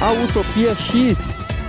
Ao Utopia X,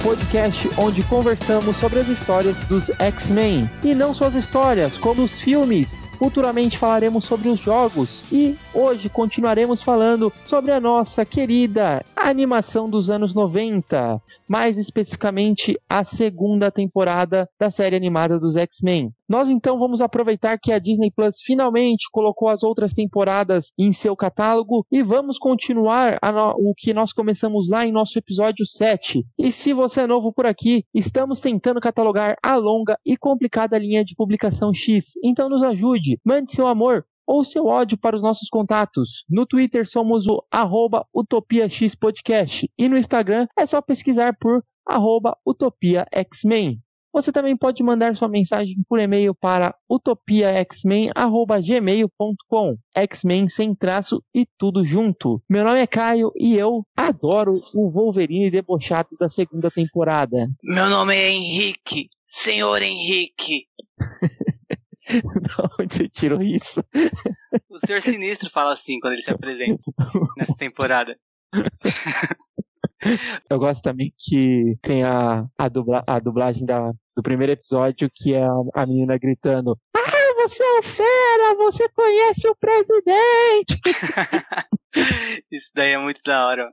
podcast onde conversamos sobre as histórias dos X-Men. E não só as histórias, como os filmes. Futuramente falaremos sobre os jogos e hoje continuaremos falando sobre a nossa querida animação dos anos 90, mais especificamente a segunda temporada da série animada dos X-Men. Nós então vamos aproveitar que a Disney Plus finalmente colocou as outras temporadas em seu catálogo e vamos continuar o que nós começamos lá em nosso episódio 7. E se você é novo por aqui, estamos tentando catalogar a longa e complicada linha de publicação X. Então nos ajude, mande seu amor ou seu ódio para os nossos contatos. No Twitter somos o arroba Utopia X Podcast e no Instagram é só pesquisar por arroba Utopia X-Men. Você também pode mandar sua mensagem por e-mail para utopiaxmen@gmail.com. X-Men sem traço e tudo junto. Meu nome é Caio e eu adoro o Wolverine debochado da segunda temporada. Meu nome é Henrique. Senhor Henrique. da onde você tirou isso? O Senhor Sinistro fala assim quando ele se apresenta nessa temporada. Eu gosto também que tem a, a, dubla, a dublagem da, do primeiro episódio, que é a, a menina gritando: Ah, você é um fera, você conhece o presidente! Isso daí é muito da hora.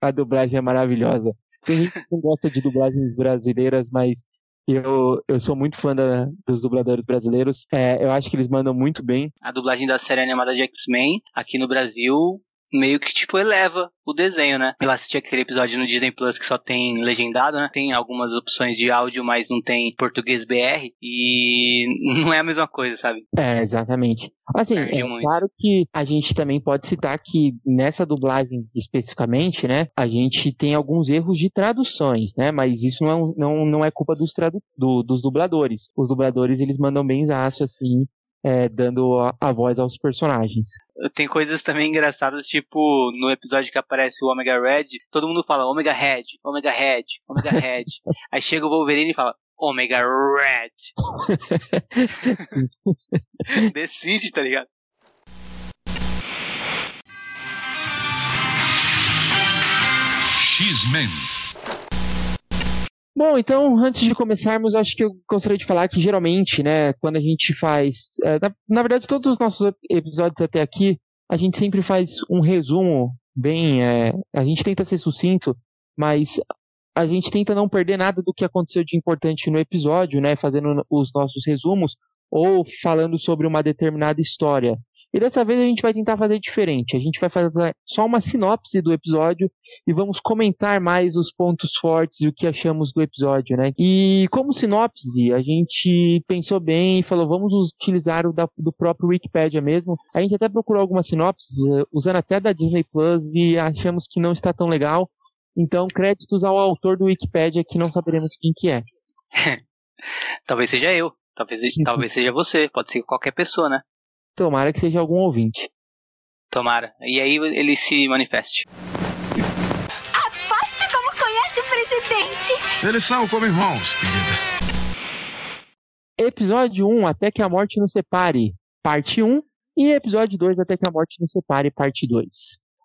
a dublagem é maravilhosa. Tem gente que não gosta de dublagens brasileiras, mas eu, eu sou muito fã da, dos dubladores brasileiros. É, eu acho que eles mandam muito bem. A dublagem da série animada de X-Men aqui no Brasil meio que, tipo, eleva o desenho, né? Eu assisti aquele episódio no Disney Plus que só tem legendado, né? Tem algumas opções de áudio, mas não tem português BR. E não é a mesma coisa, sabe? É, exatamente. Assim, é muito. claro que a gente também pode citar que nessa dublagem especificamente, né? A gente tem alguns erros de traduções, né? Mas isso não é, não, não é culpa dos, tradu do, dos dubladores. Os dubladores, eles mandam bem aço, assim, é, dando a, a, voz aos personagens. Tem coisas também engraçadas, tipo no episódio que aparece o Omega Red, todo mundo fala Omega Red, Omega Red, Omega Red. Aí chega o Wolverine e fala Omega Red. Decide, tá ligado? X-Men Bom, então, antes de começarmos, acho que eu gostaria de falar que geralmente, né, quando a gente faz. É, na, na, verdade, todos os nossos episódios até aqui, a gente sempre faz um resumo bem. É, a gente tenta ser sucinto, mas a gente tenta não perder nada do que aconteceu de importante no episódio, né, fazendo os nossos resumos ou falando sobre uma determinada história. E dessa vez a gente vai tentar fazer diferente. A gente vai fazer só uma sinopse do episódio e vamos comentar mais os pontos fortes e o que achamos do episódio, né? E como sinopse, a gente pensou bem e falou, vamos utilizar o da, do próprio Wikipedia mesmo. A gente até procurou algumas sinopses, eh, usando até da Disney Plus, e achamos que não está tão legal. Então, créditos ao autor do Wikipedia, que não saberemos quem que é. talvez seja eu. Talvez, talvez seja você. Pode ser qualquer pessoa, né? Tomara que seja algum ouvinte. Tomara. E aí ele se manifeste. Aposta como conhece o presidente. Eles são como irmãos, querida. Episódio 1, Até que a Morte nos separe, parte 1. E episódio 2, Até que a Morte nos separe, parte 2.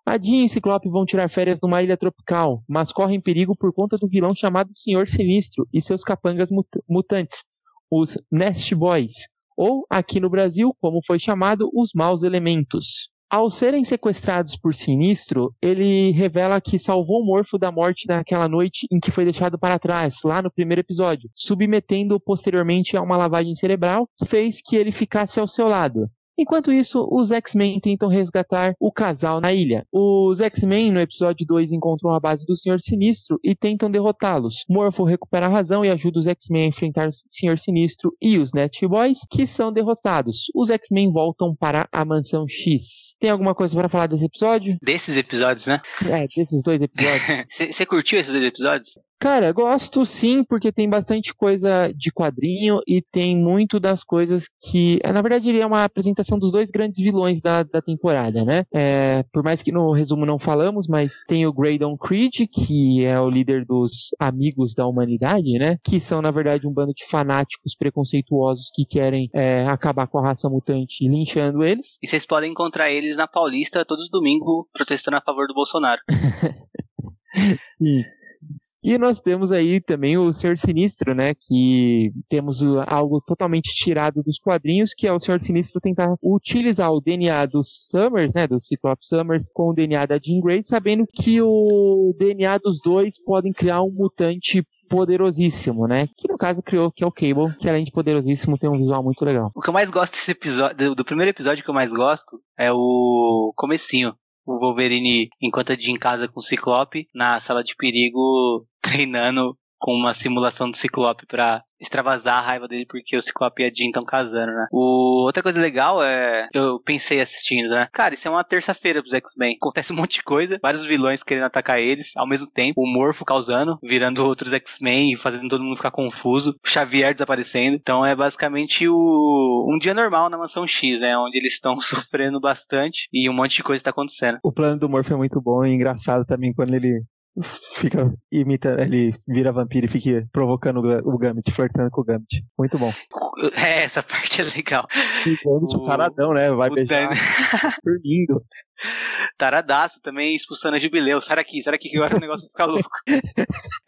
A Jean e Ciclope vão tirar férias numa ilha tropical, mas correm perigo por conta do vilão chamado Senhor Sinistro e seus capangas mut mutantes, os Nest Boys, ou, aqui no Brasil, como foi chamado, os maus elementos. Ao serem sequestrados por Sinistro, ele revela que salvou o Morfo da morte naquela noite em que foi deixado para trás, lá no primeiro episódio, submetendo-o posteriormente a uma lavagem cerebral que fez que ele ficasse ao seu lado. Enquanto isso, os X-Men tentam resgatar o casal na ilha. Os X-Men, no episódio 2, encontram a base do Senhor Sinistro e tentam derrotá-los. Morpho recupera a razão e ajuda os X-Men a enfrentar o Senhor Sinistro e os Net Boys, que são derrotados. Os X-Men voltam para a Mansão X. Tem alguma coisa para falar desse episódio? Desses episódios, né? É, desses dois episódios. Você curtiu esses dois episódios? Cara, gosto sim, porque tem bastante coisa de quadrinho e tem muito das coisas que. É, na verdade, ele é uma apresentação dos dois grandes vilões da, da temporada, né? É, por mais que no resumo não falamos, mas tem o Graydon Creed, que é o líder dos Amigos da Humanidade, né? Que são, na verdade, um bando de fanáticos preconceituosos que querem é, acabar com a raça mutante linchando eles. E vocês podem encontrar eles na Paulista todos domingo protestando a favor do Bolsonaro. Sim. E nós temos aí também o Senhor Sinistro, né? Que temos algo totalmente tirado dos quadrinhos, que é o Senhor Sinistro tentar utilizar o DNA do Summers, né? Do Cyclops Summers com o DNA da Jean Grey, sabendo que o DNA dos dois podem criar um mutante poderosíssimo, né? Que no caso criou que é o Cable, que além de poderosíssimo tem um visual muito legal. O que eu mais gosto desse episódio, do primeiro episódio que eu mais gosto é o comecinho, o Wolverine, enquanto de em casa com o Ciclope, na sala de perigo, treinando com uma simulação do Ciclope para extravasar a raiva dele porque o Ciclope e a Jean estão casando, né? O... Outra coisa legal é. Eu pensei assistindo, né? Cara, isso é uma terça-feira pros X-Men. Acontece um monte de coisa, vários vilões querendo atacar eles ao mesmo tempo. O Morpho causando, virando outros X-Men e fazendo todo mundo ficar confuso. O Xavier desaparecendo. Então é basicamente o... um dia normal na mansão X, né? Onde eles estão sofrendo bastante e um monte de coisa tá acontecendo. O plano do Morpho é muito bom e engraçado também quando ele fica imita, ele vira vampiro e fica provocando o Gambit, flertando com o Gambit. Muito bom. É, essa parte é legal. O Gambit o, taradão, né? Vai beijar Dan... dormindo. Taradaço também expulsando a Jubileu. Sai daqui, sai daqui que agora o negócio fica louco.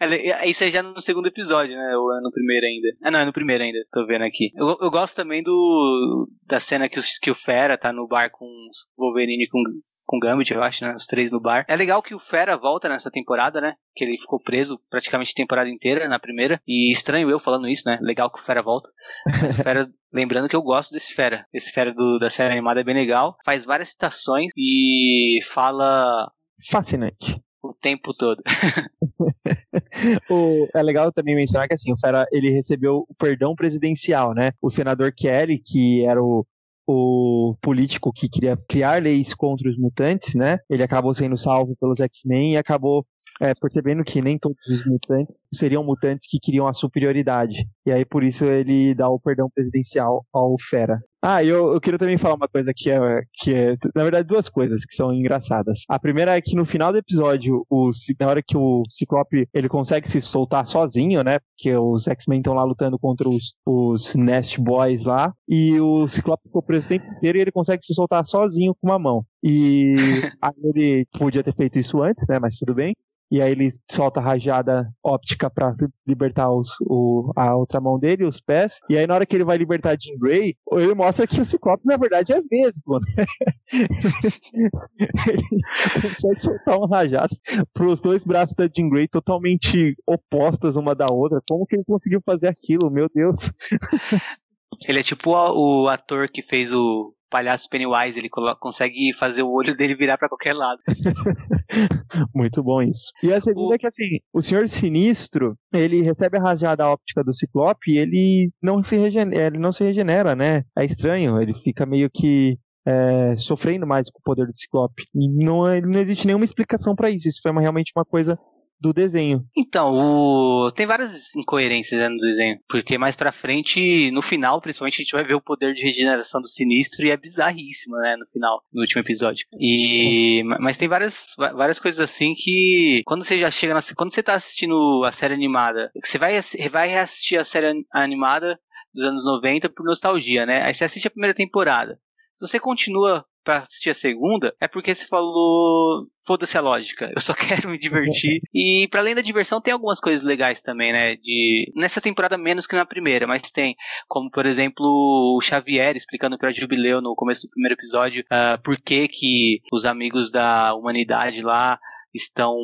É, isso é já no segundo episódio, né? Ou é no primeiro ainda? Ah, não, é no primeiro ainda, tô vendo aqui. Eu, eu gosto também do da cena que, que o Fera tá no bar com o Wolverine com com Gambit, eu acho, né? Os três no bar. É legal que o Fera volta nessa temporada, né? Que ele ficou preso praticamente a temporada inteira na primeira. E estranho eu falando isso, né? Legal que o Fera volta. Mas o Fera, lembrando que eu gosto desse Fera. Esse Fera do, da série animada é bem legal. Faz várias citações e fala. Fascinante o tempo todo. o, é legal também mencionar que assim, o Fera ele recebeu o perdão presidencial, né? O senador Kelly, que era o, o político que queria criar leis contra os mutantes, né? Ele acabou sendo salvo pelos X-Men e acabou é, percebendo que nem todos os mutantes seriam mutantes que queriam a superioridade. E aí, por isso, ele dá o perdão presidencial ao Fera. Ah, eu, eu queria também falar uma coisa que é, que é, na verdade, duas coisas que são engraçadas. A primeira é que no final do episódio, o, na hora que o Ciclope ele consegue se soltar sozinho, né? Porque os X-Men estão lá lutando contra os, os Nest Boys lá, e o Ciclope ficou preso o tempo inteiro e ele consegue se soltar sozinho com uma mão. E aí ele podia ter feito isso antes, né? Mas tudo bem e aí ele solta a rajada óptica para libertar os, o, a outra mão dele, os pés, e aí na hora que ele vai libertar Jean Grey, ele mostra que o Ciclope na verdade é mesmo, né? ele consegue soltar uma rajada para os dois braços da Jean Grey totalmente opostas uma da outra, como que ele conseguiu fazer aquilo, meu Deus? Ele é tipo o ator que fez o palhaço Pennywise, ele consegue fazer o olho dele virar para qualquer lado. Muito bom isso. E a segunda o... é que assim, o Senhor Sinistro, ele recebe a rajada óptica do Ciclope e ele não se regenera, ele não se regenera, né? É estranho, ele fica meio que é, sofrendo mais com o poder do Ciclope. E não, não existe nenhuma explicação para isso. Isso foi uma, realmente uma coisa do desenho. Então, o... tem várias incoerências né, no desenho, porque mais pra frente, no final, principalmente, a gente vai ver o poder de regeneração do sinistro e é bizarríssimo, né, no final, no último episódio. E... Mas tem várias, várias coisas assim que, quando você já chega, na... quando você tá assistindo a série animada, você vai, vai reassistir a série animada dos anos 90 por nostalgia, né, aí você assiste a primeira temporada. Se você continua para assistir a segunda, é porque você falou, foda-se a lógica, eu só quero me divertir. e para além da diversão, tem algumas coisas legais também, né? De nessa temporada menos que na primeira, mas tem, como por exemplo, o Xavier explicando para Jubileu no começo do primeiro episódio uh, por que que os amigos da humanidade lá estão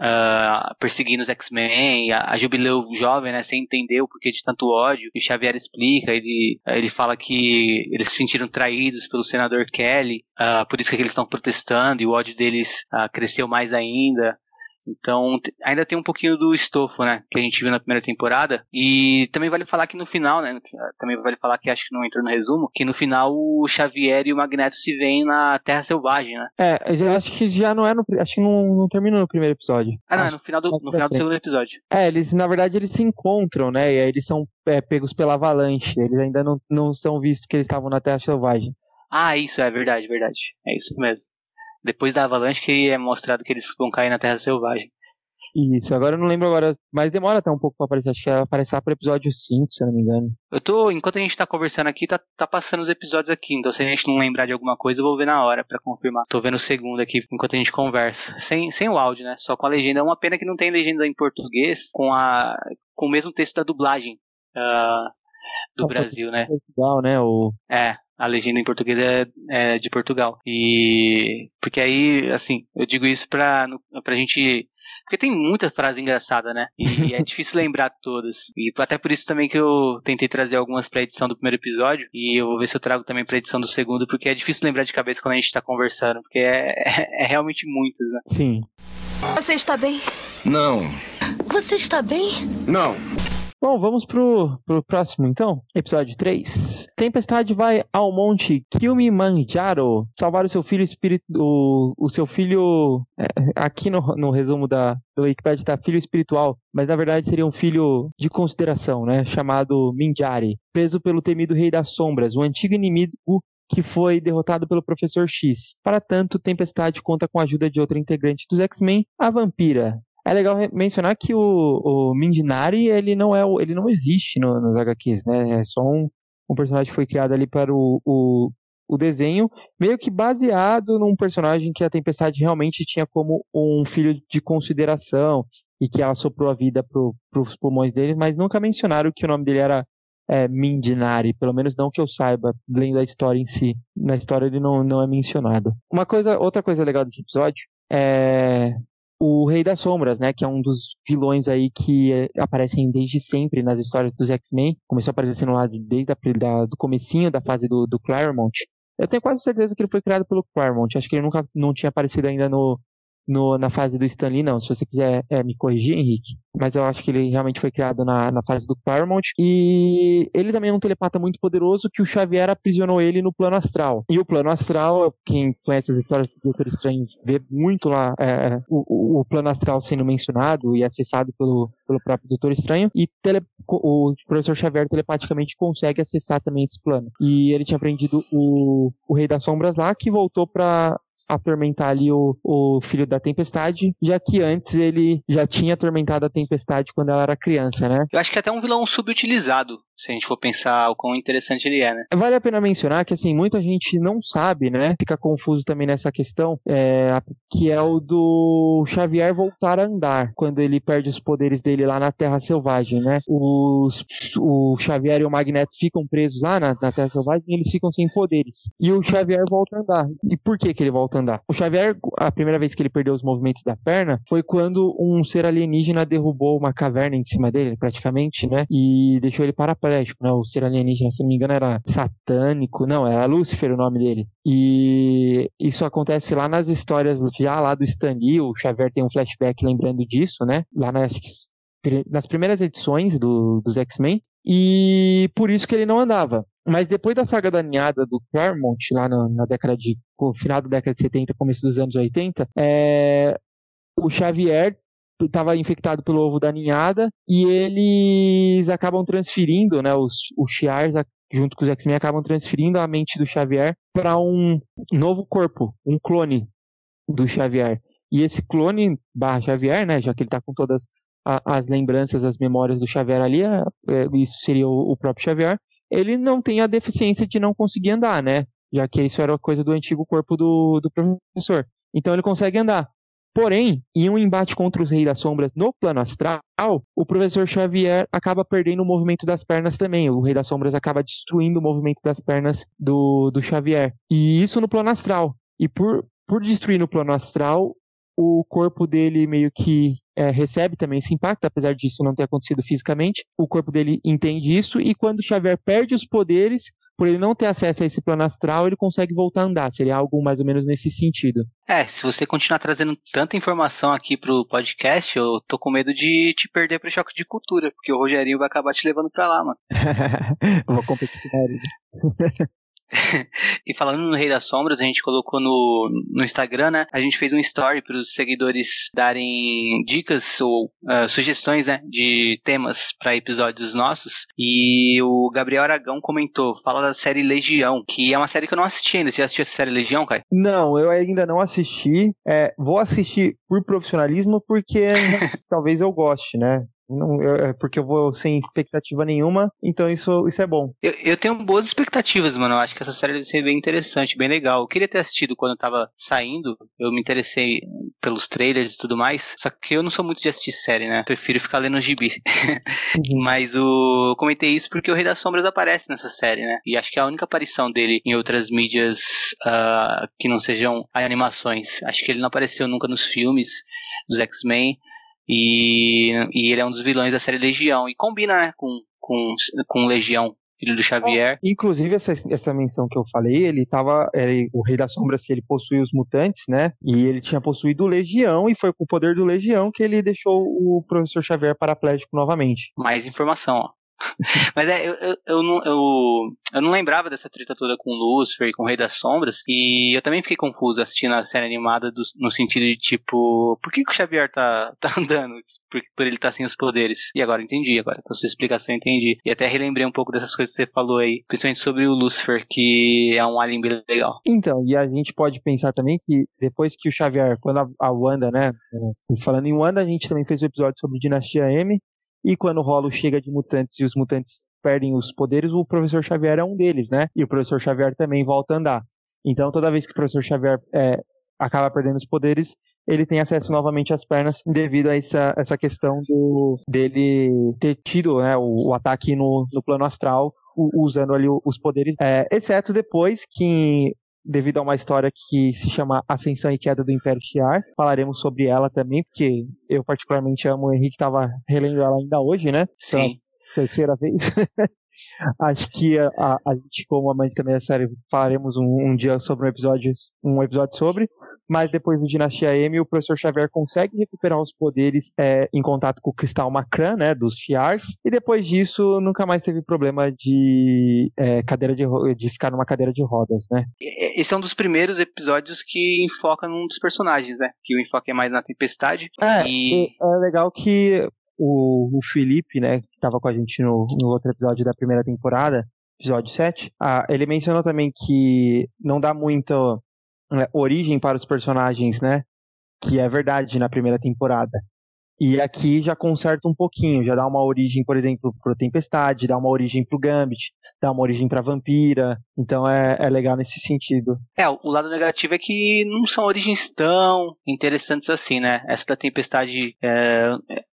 uh, perseguindo os X-Men, a, a, Jubileu jovem, né, sem entender o porquê de tanto ódio, e o Xavier explica, ele, ele fala que eles se sentiram traídos pelo senador Kelly, uh, por isso que eles estão protestando, e o ódio deles uh, cresceu mais ainda. Então, ainda tem um pouquinho do estofo, né? Que a gente viu na primeira temporada. E também vale falar que no final, né? Também vale falar que acho que não entrou no resumo, que no final o Xavier e o Magneto se veem na Terra Selvagem, né? É, eu acho que já não é no. Acho que não, não terminou no primeiro episódio. Ah, não, é no final do, no final do segundo episódio. É, eles, na verdade, eles se encontram, né? E aí eles são é, pegos pela avalanche. Eles ainda não, não são vistos que eles estavam na Terra Selvagem. Ah, isso, é verdade, verdade. É isso mesmo. Depois da avalanche que é mostrado que eles vão cair na Terra Selvagem. Isso, agora eu não lembro agora, mas demora até um pouco pra aparecer. Acho que aparecer pro episódio 5, se eu não me engano. Eu tô, enquanto a gente tá conversando aqui, tá, tá passando os episódios aqui. Então se a gente não lembrar de alguma coisa, eu vou ver na hora pra confirmar. Tô vendo o segundo aqui enquanto a gente conversa. Sem, sem o áudio, né? Só com a legenda. É uma pena que não tem legenda em português com, a, com o mesmo texto da dublagem. Uh, do Brasil, né? Portugal, né? O... É, a legenda em português é, é, de Portugal. E porque aí, assim, eu digo isso pra, pra gente. Porque tem muitas frases engraçadas, né? E é difícil lembrar todas. E até por isso também que eu tentei trazer algumas pra edição do primeiro episódio. E eu vou ver se eu trago também pra edição do segundo, porque é difícil lembrar de cabeça quando a gente tá conversando. Porque é, é, é realmente muitas, né? Sim. Você está bem? Não. Você está bem? Não. Bom, vamos pro, pro próximo então. Episódio 3. Tempestade vai ao monte Kilimanjaro salvar o seu filho espírito. O, o seu filho. É, aqui no, no resumo da, do Wikipedia tá filho espiritual, mas na verdade seria um filho de consideração, né? Chamado Minjari. Preso pelo temido Rei das Sombras, o antigo inimigo que foi derrotado pelo Professor X. Para tanto, Tempestade conta com a ajuda de outra integrante dos X-Men, a Vampira. É legal mencionar que o, o Mindinari, ele não é ele não existe no, nos HQs, né? É só um, um personagem que foi criado ali para o, o, o desenho, meio que baseado num personagem que a Tempestade realmente tinha como um filho de consideração e que ela soprou a vida para os pulmões dele, mas nunca mencionaram que o nome dele era é, Mindinari, pelo menos não que eu saiba, lendo a história em si. Na história ele não, não é mencionado. Uma coisa, outra coisa legal desse episódio é o Rei das Sombras, né, que é um dos vilões aí que eh, aparecem desde sempre nas histórias dos X-Men, começou aparecendo lá desde a, da, do comecinho da fase do, do Claremont. Eu tenho quase certeza que ele foi criado pelo Claremont, acho que ele nunca não tinha aparecido ainda no, no, na fase do Stanley, não. Se você quiser é, me corrigir, Henrique. Mas eu acho que ele realmente foi criado na, na fase do Claremont. E ele também é um telepata muito poderoso que o Xavier aprisionou ele no plano astral. E o plano astral, quem conhece as histórias do Doutor Estranho vê muito lá é, o, o, plano astral sendo mencionado e acessado pelo, pelo próprio Doutor Estranho. E tele, o professor Xavier telepaticamente consegue acessar também esse plano. E ele tinha aprendido o, o Rei das Sombras lá, que voltou para atormentar ali o, o filho da tempestade, já que antes ele já tinha atormentado a tempestade quando ela era criança, né? Eu acho que é até um vilão subutilizado se a gente for pensar o quão interessante ele é, né? Vale a pena mencionar que, assim, muita gente não sabe, né? Fica confuso também nessa questão, é, que é o do Xavier voltar a andar, quando ele perde os poderes dele lá na Terra Selvagem, né? Os, o Xavier e o Magneto ficam presos lá na, na Terra Selvagem e eles ficam sem poderes. E o Xavier volta a andar. E por que que ele volta a andar? O Xavier, a primeira vez que ele perdeu os movimentos da perna, foi quando um ser alienígena derrubou uma caverna em cima dele, praticamente, né? E deixou ele para paraplégico, né? O ser alienígena, se não me engano, era satânico. Não, era Lúcifer o nome dele. E isso acontece lá nas histórias já lá do Stan Lee. O Xavier tem um flashback lembrando disso, né? Lá nas, nas primeiras edições do, dos X-Men. E por isso que ele não andava. Mas depois da saga da ninhada do Claremont, lá na, na década de. final da década de 70, começo dos anos 80, é, o Xavier estava infectado pelo ovo da ninhada e eles acabam transferindo, né, os, os Shi'ars junto com os X-Men acabam transferindo a mente do Xavier para um novo corpo, um clone do Xavier. E esse clone barra Xavier, né, já que ele está com todas a, as lembranças, as memórias do Xavier ali, é, é, isso seria o, o, próprio Xavier, ele não tem a deficiência de não conseguir andar, né, já que isso era coisa do antigo corpo do, do professor. Então ele consegue andar. Porém, em um embate contra os Reis das Sombras no plano astral, o professor Xavier acaba perdendo o movimento das pernas também. O Rei das Sombras acaba destruindo o movimento das pernas do, do Xavier. E isso no plano astral. E por, por destruir no plano astral, o corpo dele meio que é, recebe também esse impacto, apesar disso não ter acontecido fisicamente. O corpo dele entende isso, e quando Xavier perde os poderes, por ele não ter acesso a esse plano astral, ele consegue voltar a andar. Seria algo mais ou menos nesse sentido. É, se você continuar trazendo tanta informação aqui pro podcast, eu tô com medo de te perder pro choque de cultura, porque o Rogerinho vai acabar te levando pra lá, mano. vou competir com ele. e falando no Rei das Sombras, a gente colocou no, no Instagram, né? A gente fez um story para os seguidores darem dicas ou uh, sugestões, né? De temas para episódios nossos. E o Gabriel Aragão comentou, fala da série Legião, que é uma série que eu não assisti ainda. Você já assistiu essa série Legião, cara? Não, eu ainda não assisti. É, vou assistir por profissionalismo porque talvez eu goste, né? Não, é porque eu vou sem expectativa nenhuma, então isso, isso é bom. Eu, eu, tenho boas expectativas, mano. Eu acho que essa série deve ser bem interessante, bem legal. Eu queria ter assistido quando eu tava saindo. Eu me interessei pelos trailers e tudo mais. Só que eu não sou muito de assistir série, né? Prefiro ficar lendo gibi. Uhum. Mas o. Eu comentei isso porque o Rei das Sombras aparece nessa série, né? E acho que é a única aparição dele em outras mídias uh, que não sejam animações. Acho que ele não apareceu nunca nos filmes dos X-Men. E, e ele é um dos vilões da série Legião. E combina, né, com, com, com Legião, filho do Xavier. Inclusive, essa, essa menção que eu falei, ele tava. Ele, o Rei das Sombras, que ele possui os mutantes, né? E ele tinha possuído o Legião, e foi com o poder do Legião que ele deixou o professor Xavier paraplégico novamente. Mais informação, ó. Mas é, eu, eu, eu, não, eu, eu não lembrava dessa treta toda com Lucifer e com o Rei das Sombras. E eu também fiquei confuso assistindo a série animada do, no sentido de tipo, por que, que o Xavier tá, tá andando? Por, por ele tá sem os poderes. E agora entendi, agora com sua explicação entendi. E até relembrei um pouco dessas coisas que você falou aí, principalmente sobre o Lucifer, que é um alien bem legal. Então, e a gente pode pensar também que depois que o Xavier, quando a, a Wanda, né? Falando em Wanda, a gente também fez o um episódio sobre Dinastia M. E quando o rolo chega de mutantes e os mutantes perdem os poderes, o professor Xavier é um deles, né? E o professor Xavier também volta a andar. Então, toda vez que o professor Xavier é, acaba perdendo os poderes, ele tem acesso novamente às pernas devido a essa, essa questão do, dele ter tido né, o, o ataque no, no plano astral usando ali os poderes, é, exceto depois que devido a uma história que se chama Ascensão e Queda do Império Shi'ar. Falaremos sobre ela também, porque eu particularmente amo, o Henrique estava relendo ela ainda hoje, né? Sim. terceira vez. Acho que a, a, a, gente, como amante também da série, falaremos um, um, dia sobre um episódio, um episódio sobre mas depois do Dinastia M, o professor Xavier consegue recuperar os poderes é, em contato com o cristal Macran, né, dos Shi'ars, e depois disso nunca mais teve problema de é, cadeira de, de ficar numa cadeira de rodas, né. Esse é um dos primeiros episódios que enfoca num dos personagens, né, que o enfoque é mais na tempestade. É, e... é legal que o, o Felipe, né, que estava com a gente no, no outro episódio da primeira temporada, episódio 7, ah, ele mencionou também que não dá muito é, origem para os personagens, né? Que é verdade na primeira temporada. E aqui já conserta um pouquinho, já dá uma origem, por exemplo, pro Tempestade, dá uma origem pro Gambit, dá uma origem pra Vampira. Então é, é legal nesse sentido. É, o lado negativo é que não são origens tão interessantes assim, né? Essa da Tempestade é,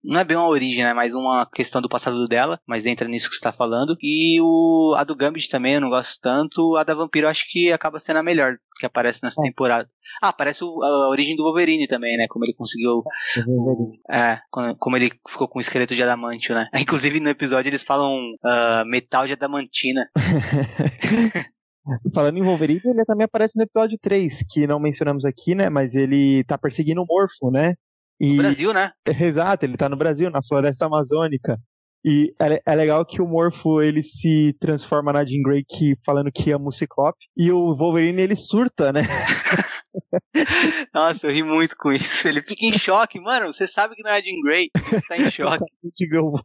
não é bem uma origem, né? Mais uma questão do passado dela, mas entra nisso que você tá falando. E o, a do Gambit também eu não gosto tanto. A da Vampiro eu acho que acaba sendo a melhor que aparece nessa é. temporada. Ah, aparece o, a origem do Wolverine também, né? Como ele conseguiu. É, como ele ficou com o esqueleto de adamantio, né? Inclusive no episódio eles falam uh, metal de adamantina. Falando em Wolverine, ele também aparece no episódio 3, que não mencionamos aqui, né? Mas ele tá perseguindo o Morfo, né? E, no Brasil, né? Exato, ele tá no Brasil, na floresta amazônica. E é, é, legal que o Morfo ele se transforma na Jean Grey que, falando que ama o Ciclope. E o Wolverine ele surta, né? Nossa, eu ri muito com isso. Ele fica em choque, mano. Você sabe que não é Jean Grey. Você tá em choque. o,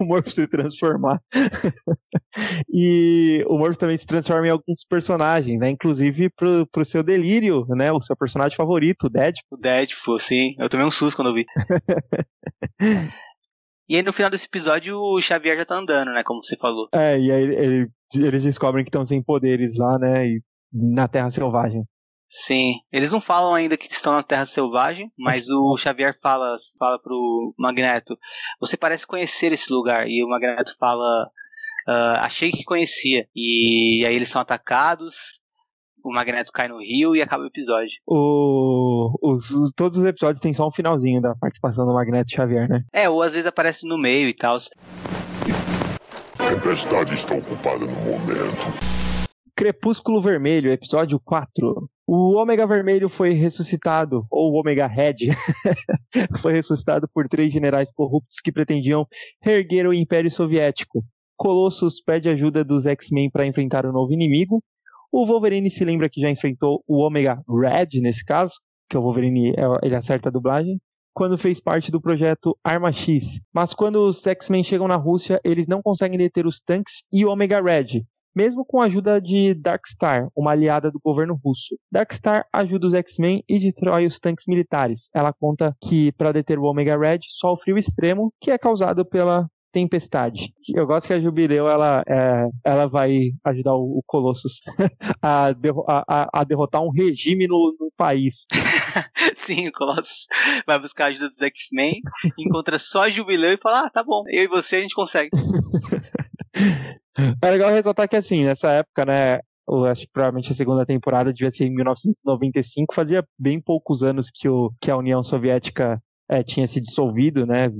o Morph se transformar. e o Morph também se transforma em alguns personagens, né? Inclusive pro, pro seu delírio, né? O seu personagem favorito, o Deadpool. O Deadpool, sim. Eu tomei um susto quando eu vi. E aí no final desse episódio o Xavier já tá andando, né? Como você falou. É, e aí ele, eles descobrem que estão sem poderes lá, né? E na Terra Selvagem. Sim, eles não falam ainda que estão na Terra Selvagem, mas o Xavier fala, fala pro Magneto: Você parece conhecer esse lugar. E o Magneto fala: uh, Achei que conhecia. E aí eles são atacados, o Magneto cai no rio e acaba o episódio. O, os, os, todos os episódios tem só um finalzinho da participação do Magneto Xavier, né? É, ou às vezes aparece no meio e tal. Tempestade está ocupada no momento. Crepúsculo Vermelho, episódio 4. O Ômega Vermelho foi ressuscitado, ou Ômega Red, foi ressuscitado por três generais corruptos que pretendiam reerguer o Império Soviético. Colossus pede ajuda dos X-Men para enfrentar o novo inimigo, O Wolverine se lembra que já enfrentou o Omega Red nesse caso, que o Wolverine é, ele acerta a dublagem, quando fez parte do projeto Arma X. Mas quando os X-Men chegam na Rússia, eles não conseguem deter os tanques e o Omega Red, mesmo com a ajuda de Darkstar, uma aliada do governo russo. Darkstar ajuda os X-Men e destrói os tanques militares. Ela conta que para deter o Omega Red só o frio extremo, que é causado pela tempestade. Eu gosto que a Jubileu ela, é, ela vai ajudar o, o Colossus a, derro a, a, derrotar um regime no, no país. Sim, o Colossus vai buscar a ajuda dos X-Men, encontra só a Jubileu e fala: Ah, tá bom, eu e você a gente consegue. É legal ressaltar que assim, nessa época, né, eu acho que provavelmente a segunda temporada devia ser em 1995, fazia bem poucos anos que, o, que a União Soviética é, tinha se dissolvido, né?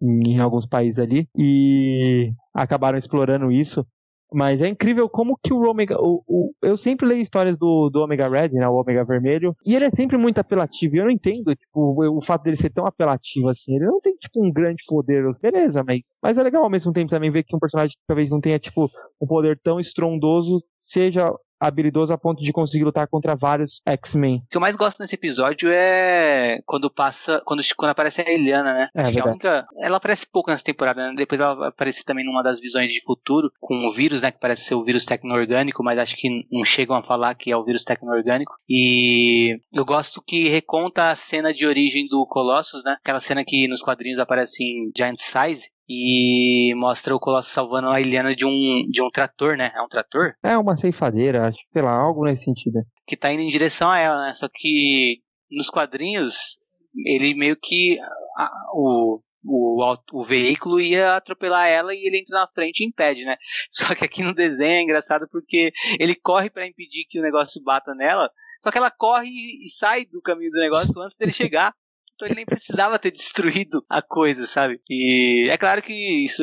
em alguns países ali e acabaram explorando isso. Mas é incrível como que o Omega. O, o, eu sempre leio histórias do, do Omega Red, né? O Omega Vermelho. E ele é sempre muito apelativo. E eu não entendo, tipo, o, o fato dele ser tão apelativo assim. Ele não tem, tipo, um grande poder. Beleza, mas. Mas é legal ao mesmo tempo também ver que um personagem que talvez não tenha, tipo, um poder tão estrondoso seja habilidoso a ponto de conseguir lutar contra vários X-Men. O que eu mais gosto nesse episódio é quando passa, quando, quando aparece a Eliana, né? É, Acho é única, ela aparece pouco nessa temporada, né? Depois ela aparece também numa das visões de futuro com o vírus, né? Que parece ser o vírus tecno-orgânico, mas acho que não chegam a falar que é o vírus tecno-orgânico. E eu gosto que reconta a cena de origem do Colossus, né? Aquela cena que nos quadrinhos aparece em Giant Size, e mostra o Colosso salvando a Eliana de um, de um trator, né? É um trator? É uma ceifadeira, acho que, sei lá, algo nesse sentido. Que tá indo em direção a ela, né? Só que nos quadrinhos, ele meio que. A, o, o, o veículo ia atropelar ela e ele entra na frente e impede, né? Só que aqui no desenho é engraçado porque ele corre para impedir que o negócio bata nela, só que ela corre e sai do caminho do negócio antes dele chegar. Então ele nem precisava ter destruído a coisa, sabe? E é claro que isso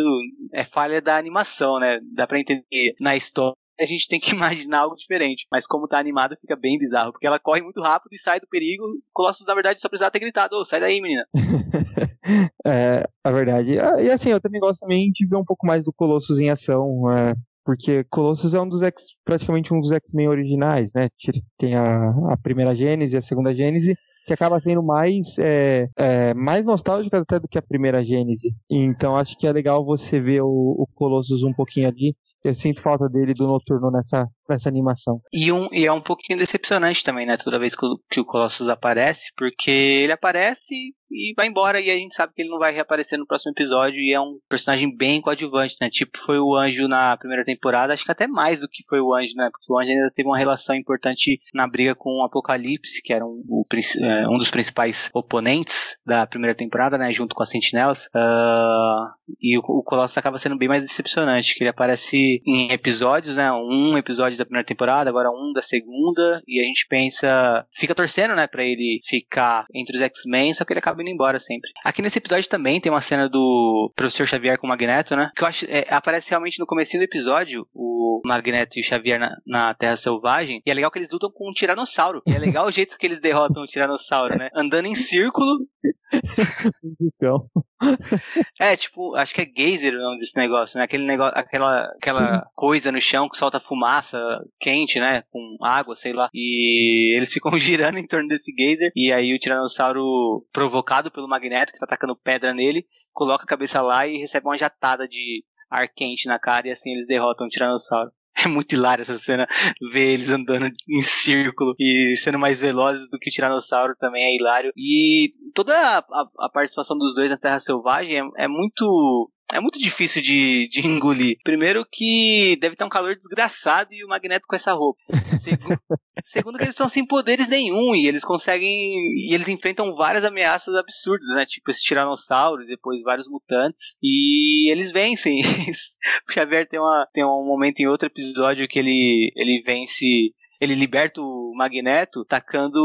é falha da animação, né? Dá pra entender na história a gente tem que imaginar algo diferente. Mas como tá animado, fica bem bizarro. Porque ela corre muito rápido e sai do perigo. Colossus, na verdade, só precisava ter gritado: Ô, oh, sai daí, menina. é, a verdade. Ah, e assim, eu também gosto também de ver um pouco mais do Colossus em ação. É, porque Colossus é um dos X, praticamente um dos X-Men originais, né? Tem a, a primeira Gênese a segunda Gênese que acaba sendo mais, é, é, mais nostálgica até do que a primeira Gênese. Então acho que é legal você ver o, o Colossus um pouquinho ali. Eu sinto falta dele do Noturno nessa, nessa animação. E, um, e é um pouquinho decepcionante também, né? Toda vez que o, que o Colossus aparece, porque ele aparece e vai embora e a gente sabe que ele não vai reaparecer no próximo episódio e é um personagem bem coadjuvante, né? Tipo, foi o Anjo na primeira temporada, acho que até mais do que foi o Anjo, né? Porque o Anjo ainda teve uma relação importante na briga com o Apocalipse, que era um, o, é, um dos principais oponentes da primeira temporada, né? Junto com as Sentinelas. Uh, e o, o Colossus acaba sendo bem mais decepcionante, que ele aparece em episódios, né? Um episódio da primeira temporada, agora um da segunda, e a gente pensa, fica torcendo, né, pra ele ficar entre os X-Men, só que ele acaba indo embora sempre. Aqui nesse episódio também tem uma cena do Professor Xavier com o Magneto, né? Que eu acho, é, aparece realmente no começo do episódio, o Magneto e o Xavier na, na, Terra Selvagem, e é legal que eles lutam com um tiranossauro. E é legal o jeito que eles derrotam o tiranossauro, né? Andando em círculo. então. É, tipo, acho que é geyser o nome desse negócio, né? Aquele negócio, aquela, aquela coisa no chão que solta fumaça quente, né? Com água, sei lá. E eles ficam girando em torno desse geyser. E aí o tiranossauro, provocado pelo magneto que tá atacando pedra nele, coloca a cabeça lá e recebe uma jatada de ar quente na cara. E assim eles derrotam o tiranossauro. É muito hilário essa cena, ver eles andando em círculo e sendo mais velozes do que o Tiranossauro também é hilário. E toda a, a, participação dos dois na Terra Selvagem é, é muito é muito difícil de, de engolir. Primeiro que deve ter um calor desgraçado e o Magneto com essa roupa. Segundo, segundo que eles estão sem poderes nenhum e eles conseguem. E eles enfrentam várias ameaças absurdas, né? Tipo esse tiranossauro e depois vários mutantes. E eles vencem. o Xavier tem, uma, tem um momento em outro episódio que ele, ele vence ele liberta o Magneto tacando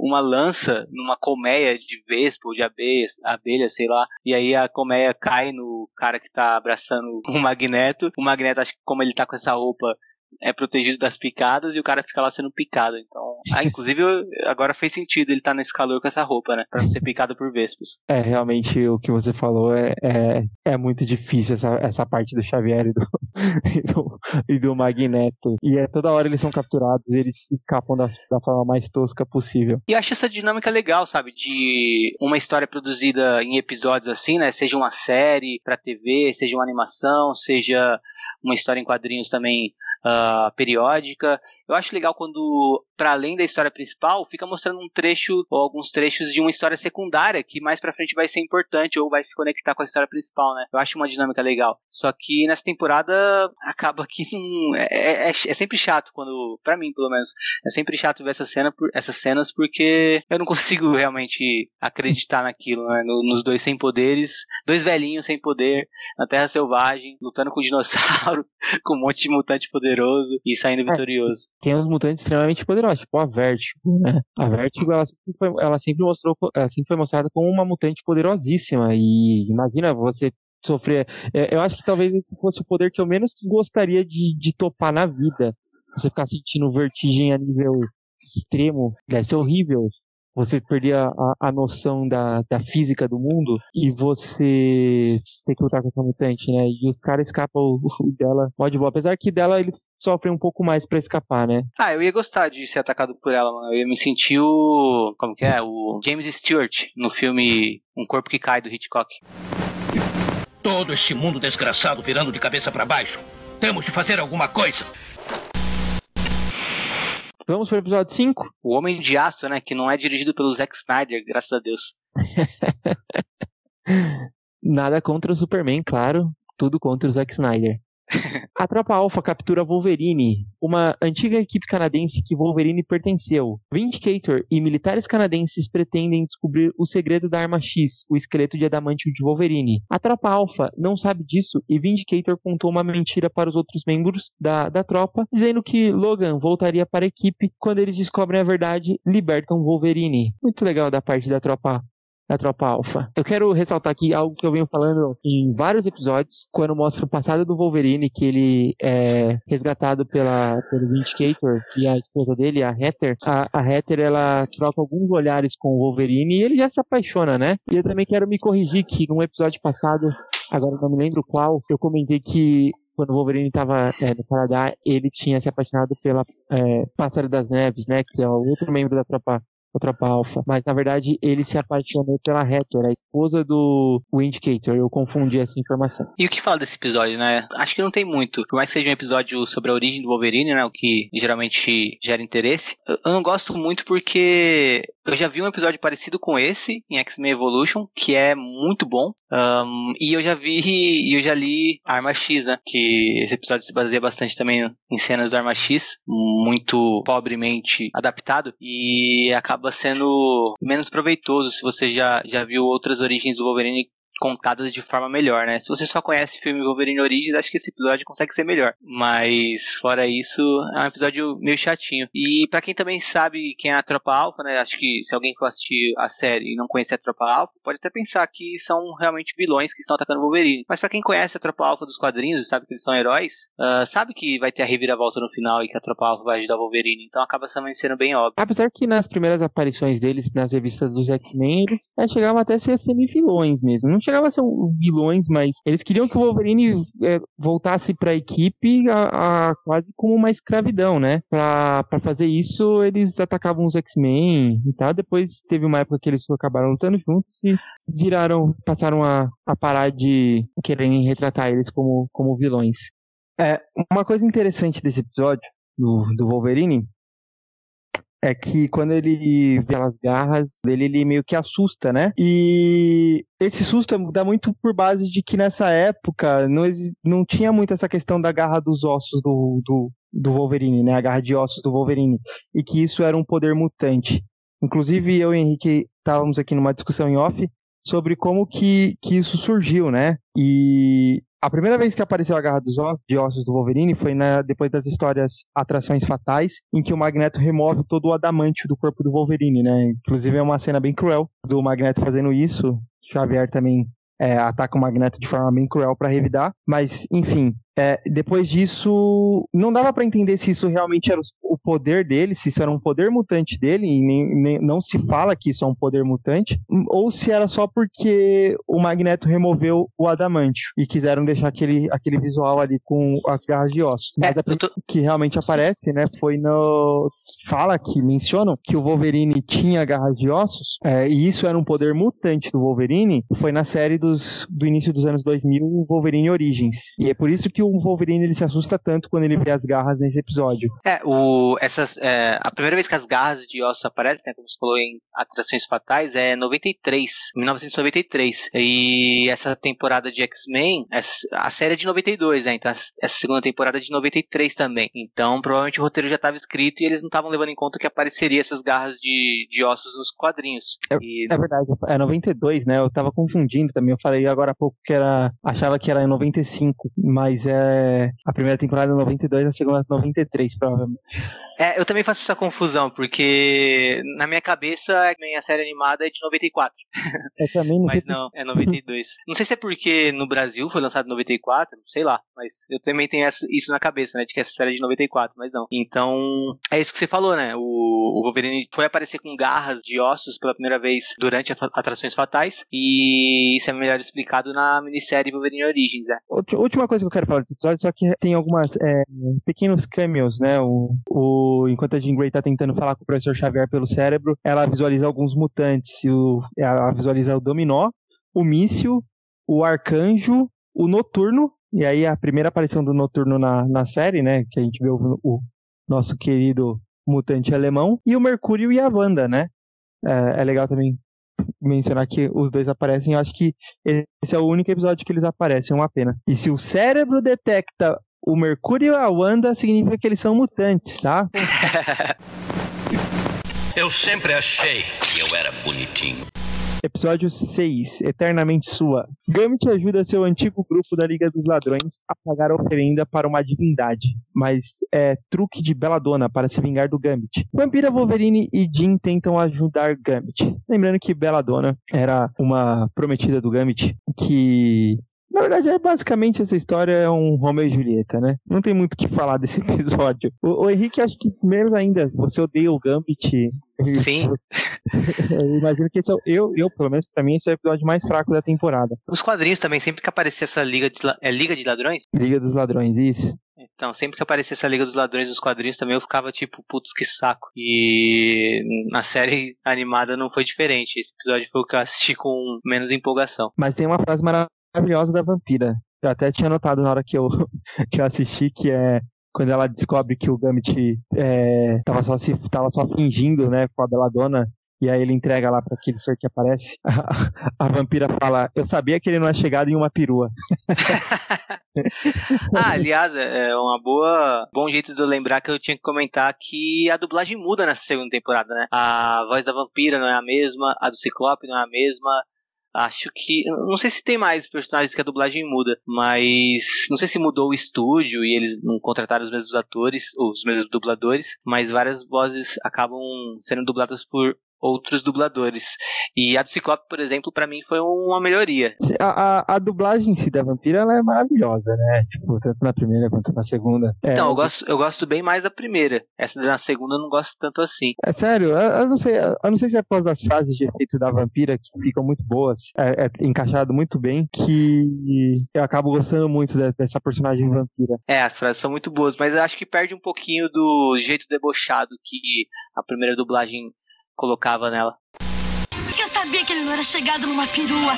uma lança numa colmeia de vespa ou de abelha, abelha, sei lá. E aí a colmeia cai no cara que tá abraçando o Magneto. O Magneto, acho que como ele tá com essa roupa é protegido das picadas e o cara fica lá sendo picado. Então, ah, inclusive agora fez sentido ele estar tá nesse calor com essa roupa, né? Pra ser picado por vespas. É, realmente o que você falou é, é, é muito difícil essa, essa parte do Xavier e do, e do, e do Magneto. E é toda hora eles são capturados e eles escapam da, da forma mais tosca possível. E eu acho essa dinâmica legal, sabe? De uma história produzida em episódios assim, né? Seja uma série pra TV, seja uma animação, seja uma história em quadrinhos também uh, periódica. Eu acho legal quando, para além da história principal, fica mostrando um trecho ou alguns trechos de uma história secundária que mais pra frente vai ser importante ou vai se conectar com a história principal, né? Eu acho uma dinâmica legal. Só que nessa temporada acaba que é, é, é, sempre chato quando, para mim pelo menos, é sempre chato ver essa cena, essas cenas porque eu não consigo realmente acreditar naquilo, né? Nos dois sem poderes, dois velhinhos sem poder, na Terra Selvagem, lutando com um dinossauro, com um monte de mutante poderoso e saindo é. vitorioso tem uns mutantes extremamente poderosos, tipo a Vertigo, né? A Vertigo, ela sempre foi, ela sempre mostrou, ela sempre foi mostrada como uma mutante poderosíssima. E imagina você sofrer. É, eu acho que talvez esse fosse o poder que eu menos gostaria de, de topar na vida. Você ficar sentindo vertigem a nível extremo, deve ser horrível você perder a, a noção da, da física do mundo e você ter que lutar com essa mutante, né? E os caras escapam dela pode voar. Apesar que dela eles sofrem um pouco mais para escapar, né? Ah, eu ia gostar de ser atacado por ela, mano. Eu ia me sentir o. Como que é? O James Stewart no filme Um Corpo que Cai do Hitchcock. Todo este mundo desgraçado virando de cabeça para baixo. Temos de fazer alguma coisa. Vamos para o episódio 5? O Homem de Aço, né? Que não é dirigido pelo Zack Snyder, graças a Deus. Nada contra o Superman, claro. Tudo contra o Zack Snyder. A tropa Alpha captura Wolverine, uma antiga equipe canadense que Wolverine pertenceu. Vindicator e militares canadenses pretendem descobrir o segredo da arma X, o esqueleto de adamantio de Wolverine. A tropa Alpha não sabe disso e Vindicator contou uma mentira para os outros membros da, da tropa, dizendo que Logan voltaria para a equipe quando eles descobrem a verdade, libertam Wolverine. Muito legal da parte da tropa da tropa alfa. Eu quero ressaltar aqui algo que eu venho falando em vários episódios, quando mostra o passado do Wolverine, que ele é resgatado pela, pelo Vindicator e a esposa dele, a Heather. A, a Heather, ela troca alguns olhares com o Wolverine e ele já se apaixona, né? E eu também quero me corrigir que num episódio passado, agora não me lembro qual, eu comentei que quando o Wolverine estava é, no Canadá, ele tinha se apaixonado pela é, Pássaro das Neves, né? Que é outro membro da tropa a tropa alfa. Mas na verdade ele se apaixonou pela Hathor, a esposa do Windicator. Eu confundi essa informação. E o que fala desse episódio, né? Acho que não tem muito. Por mais que seja um episódio sobre a origem do Wolverine, né? O que geralmente gera interesse. Eu não gosto muito porque eu já vi um episódio parecido com esse em X-Men Evolution, que é muito bom. Um, e eu já vi e eu já li Arma X, né? Que esse episódio se baseia bastante também em cenas do Arma X, muito pobremente adaptado. E acaba acaba sendo menos proveitoso se você já, já viu outras origens do Wolverine contadas de forma melhor, né? Se você só conhece o filme Wolverine Origins, acho que esse episódio consegue ser melhor. Mas, fora isso, é um episódio meio chatinho. E para quem também sabe quem é a Tropa Alpha, né? Acho que se alguém for assistir a série e não conhecer a Tropa Alpha, pode até pensar que são realmente vilões que estão atacando o Wolverine. Mas para quem conhece a Tropa Alpha dos quadrinhos e sabe que eles são heróis, uh, sabe que vai ter a reviravolta no final e que a Tropa Alpha vai ajudar o Wolverine. Então acaba sendo bem óbvio. Apesar que nas primeiras aparições deles nas revistas dos X-Men, eles é, chegavam até a ser semi-vilões mesmo. Não chegava a ser vilões, mas eles queriam que o Wolverine é, voltasse para a equipe a, quase como uma escravidão, né? Para fazer isso, eles atacavam os X-Men e tal. Depois teve uma época que eles acabaram lutando juntos e viraram, passaram a, a parar de quererem retratar eles como, como vilões. É, uma coisa interessante desse episódio do, do Wolverine é que quando ele vê as garras dele, ele meio que assusta, né? E esse susto dá muito por base de que nessa época não, não tinha muito essa questão da garra dos ossos do, do, do Wolverine, né? A garra de ossos do Wolverine. E que isso era um poder mutante. Inclusive, eu e Henrique estávamos aqui numa discussão em off sobre como que, que isso surgiu, né? E a primeira vez que apareceu a garra dos ossos, de ossos do Wolverine foi na, depois das histórias Atrações Fatais, em que o Magneto remove todo o adamantio do corpo do Wolverine, né? Inclusive é uma cena bem cruel do Magneto fazendo isso. Xavier também é, ataca o Magneto de forma bem cruel para revidar. Mas, enfim, É, depois disso, não dava para entender se isso realmente era o poder dele, se isso era um poder mutante dele, e nem, nem, não se fala que isso é um poder mutante, ou se era só porque o Magneto removeu o adamantio e quiseram deixar aquele, aquele visual ali com as garras de osso. É, Mas a eu tô- que realmente aparece, né, foi no... Fala que mencionam que o Wolverine tinha garras de ossos, é, e isso era um poder mutante do Wolverine, foi na série dos, do início dos anos 2000, o Wolverine Origins. E é por isso que o Wolverine ele se assusta tanto quando ele vê as garras nesse episódio. É, o, essas, é, a primeira vez que as garras de ossos aparecem, né, como você falou em Atrações Fatais, é 93, 1993. E essa temporada de X-Men, a série é de 92, né? Então essa segunda temporada é de 93 também. Então provavelmente o roteiro já estava escrito e eles não estavam levando em conta que apareceria essas garras de, de ossos nos quadrinhos. E, É verdade, é 92, né? Eu tava confundindo também. Eu falei agora há pouco que era. Achava que era em 95, mas é. A primeira temporada é 92, a segunda é 93, provavelmente. é, eu também faço essa confusão, porque na minha cabeça a série animada é de 94. Eu também não Mas não, é 92. Não sei se é porque no Brasil foi lançado em 94, sei lá, mas eu também tenho isso na cabeça, né, de que essa série é de 94, mas não. Então, é isso que você falou, né, o, o Wolverine foi aparecer com garras de ossos pela primeira vez durante Atrações Fatais, e isso é melhor explicado na minissérie Wolverine Origins, né. Última coisa que eu quero falar episódio, só que tem algumas é, pequenos cameos, né? O, o, enquanto a Jean Grey tá tentando falar com o professor Xavier pelo cérebro, ela visualiza alguns mutantes. O, ela visualiza o Dominó, o Míssil, o Arcanjo, o Noturno, e aí a primeira aparição do Noturno na, na série, né? Que a gente vê o, o nosso querido mutante alemão, e o Mercúrio e a Wanda, né? É, é legal também mencionar que os dois aparecem. Eu acho que esse é o único episódio que eles aparecem, é uma pena. E se o cérebro detecta o Mercúrio e a Wanda, significa que eles são mutantes, tá? Eu sempre achei que eu era bonitinho. Episódio 6, Eternamente Sua. Gambit ajuda seu antigo grupo da Liga dos Ladrões a pagar a oferenda para uma divindade, mas é truque de Belladonna para se vingar do Gambit. Vampira, Wolverine e Jean tentam ajudar Gambit. Lembrando que Belladonna era uma prometida do Gambit que na verdade, é basicamente essa história é um Romeo e Julieta, né? Não tem muito o que falar desse episódio. O, o Henrique, acho que menos ainda, você odeia o Gambit. Sim. Eu imagino que esse é eu, eu, pelo menos pra mim, esse é o episódio mais fraco da temporada. Nos quadrinhos também, sempre que aparecia essa Liga de, é Liga de Ladrões, Liga dos Ladrões, isso. Então, sempre que aparecia essa Liga dos Ladrões nos quadrinhos também, eu ficava tipo, putz, que saco. E na série animada não foi diferente. Esse episódio foi o que eu assisti com menos empolgação. Mas tem uma frase maravilhosa da vampira. Eu até tinha notado na hora que eu, que eu assisti, que é quando ela descobre que o Gambit é, tava, só se, tava só fingindo, né, com a Belladonna. E aí ele entrega lá pra aquele ser que aparece. A, a vampira fala, eu sabia que ele não é chegado em uma perua. Ah, aliás, é uma boa, bom jeito de eu lembrar que eu tinha que comentar que a dublagem muda nessa segunda temporada, né? A voz da vampira não é a mesma, a do Ciclope não é a mesma. Acho que. Não sei se tem mais personagens que a dublagem muda, mas. Não sei se mudou o estúdio e eles não contrataram os mesmos atores, os mesmos dubladores, mas várias vozes acabam sendo dubladas por outros dubladores. E a do Ciclope, por exemplo, pra mim foi uma melhoria. A, a, a dublagem em si da vampira ela é maravilhosa, né? Tipo, tanto na primeira quanto na segunda. É, Então, eu gosto, eu gosto bem mais da primeira. Essa na segunda eu não gosto tanto assim. É sério, eu, eu não sei, eu não sei se é por causa das frases de efeitos da vampira que ficam muito boas, é, é encaixado muito bem, que eu acabo gostando muito de- dessa personagem vampira. É, as frases são muito boas, mas eu acho que perde um pouquinho do jeito debochado que a primeira dublagem colocava nela. Eu sabia que ele não era chegado numa perua.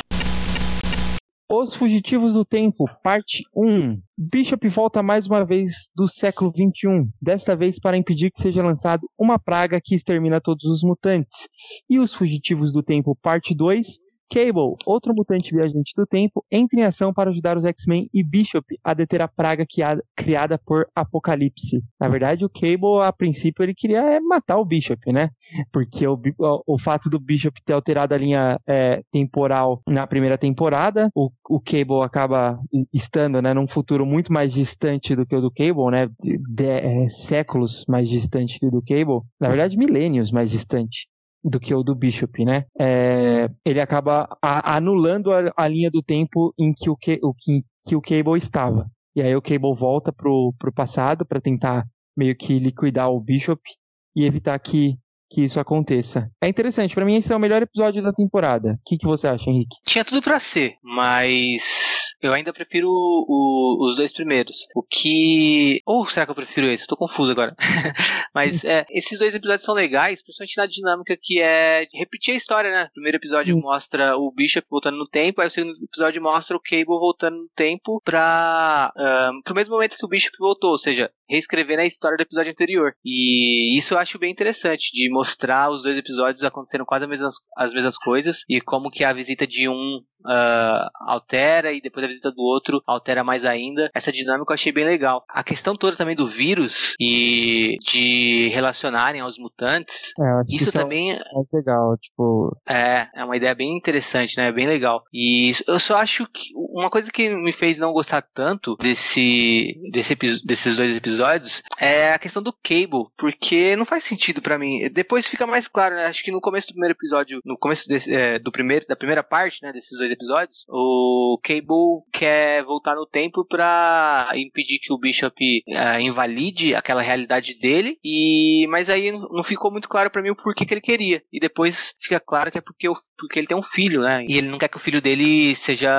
Os Fugitivos do Tempo, parte 1. Bishop volta mais uma vez do século 21, desta vez para impedir que seja lançado uma praga que extermina todos os mutantes. E Os Fugitivos do Tempo, parte 2. Cable, outro mutante viajante do tempo, entra em ação para ajudar os X-Men e Bishop a deter a praga criada por Apocalipse. Na verdade, o Cable, a princípio, ele queria é, matar o Bishop, né? Porque o, o fato do Bishop ter alterado a linha é, temporal na primeira temporada, o, o Cable acaba estando né, num futuro muito mais distante do que o do Cable, né? De, de- é, séculos mais distante que o do Cable. Na verdade, milênios mais distante do que o do Bishop, né? É, ele acaba a- anulando a, a linha do tempo em que o, que, o, que, que o Cable estava. E aí o Cable volta pro, pro passado para tentar meio que liquidar o Bishop e evitar que, que isso aconteça. É interessante, para mim esse é o melhor episódio da temporada. O que, que você acha, Henrique? Tinha tudo para ser, mas eu ainda prefiro o, os dois primeiros. O que. Ou será que eu prefiro esse? Tô confuso agora. Mas é, esses dois episódios são legais, principalmente na dinâmica que é repetir a história, né? O primeiro episódio Sim. mostra o Bishop voltando no tempo, aí o segundo episódio mostra o Cable voltando no tempo pra. Um, pro mesmo momento que o Bishop voltou, ou seja, reescrever a história do episódio anterior. E isso eu acho bem interessante, de mostrar os dois episódios acontecendo quase as mesmas, as mesmas coisas e como que a visita de um uh, altera e depois a visita do outro altera mais ainda. Essa dinâmica eu achei bem legal. A questão toda também do vírus e de relacionarem aos mutantes, é, isso, isso é também é legal, tipo... É, é uma ideia bem interessante, né? Bem legal. E eu só acho que uma coisa que me fez não gostar tanto desse, desse desses dois episódios é a questão do Cable, porque não faz sentido para mim. Depois fica mais claro, né? Acho que no começo do primeiro episódio, no começo desse, é, do primeiro, da primeira parte, né, desses dois episódios, o Cable quer voltar no tempo para impedir que o Bishop uh, invalide aquela realidade dele, e mas aí não ficou muito claro para mim o porquê que ele queria. E depois fica claro que é porque, porque ele tem um filho, né? E ele não quer que o filho dele seja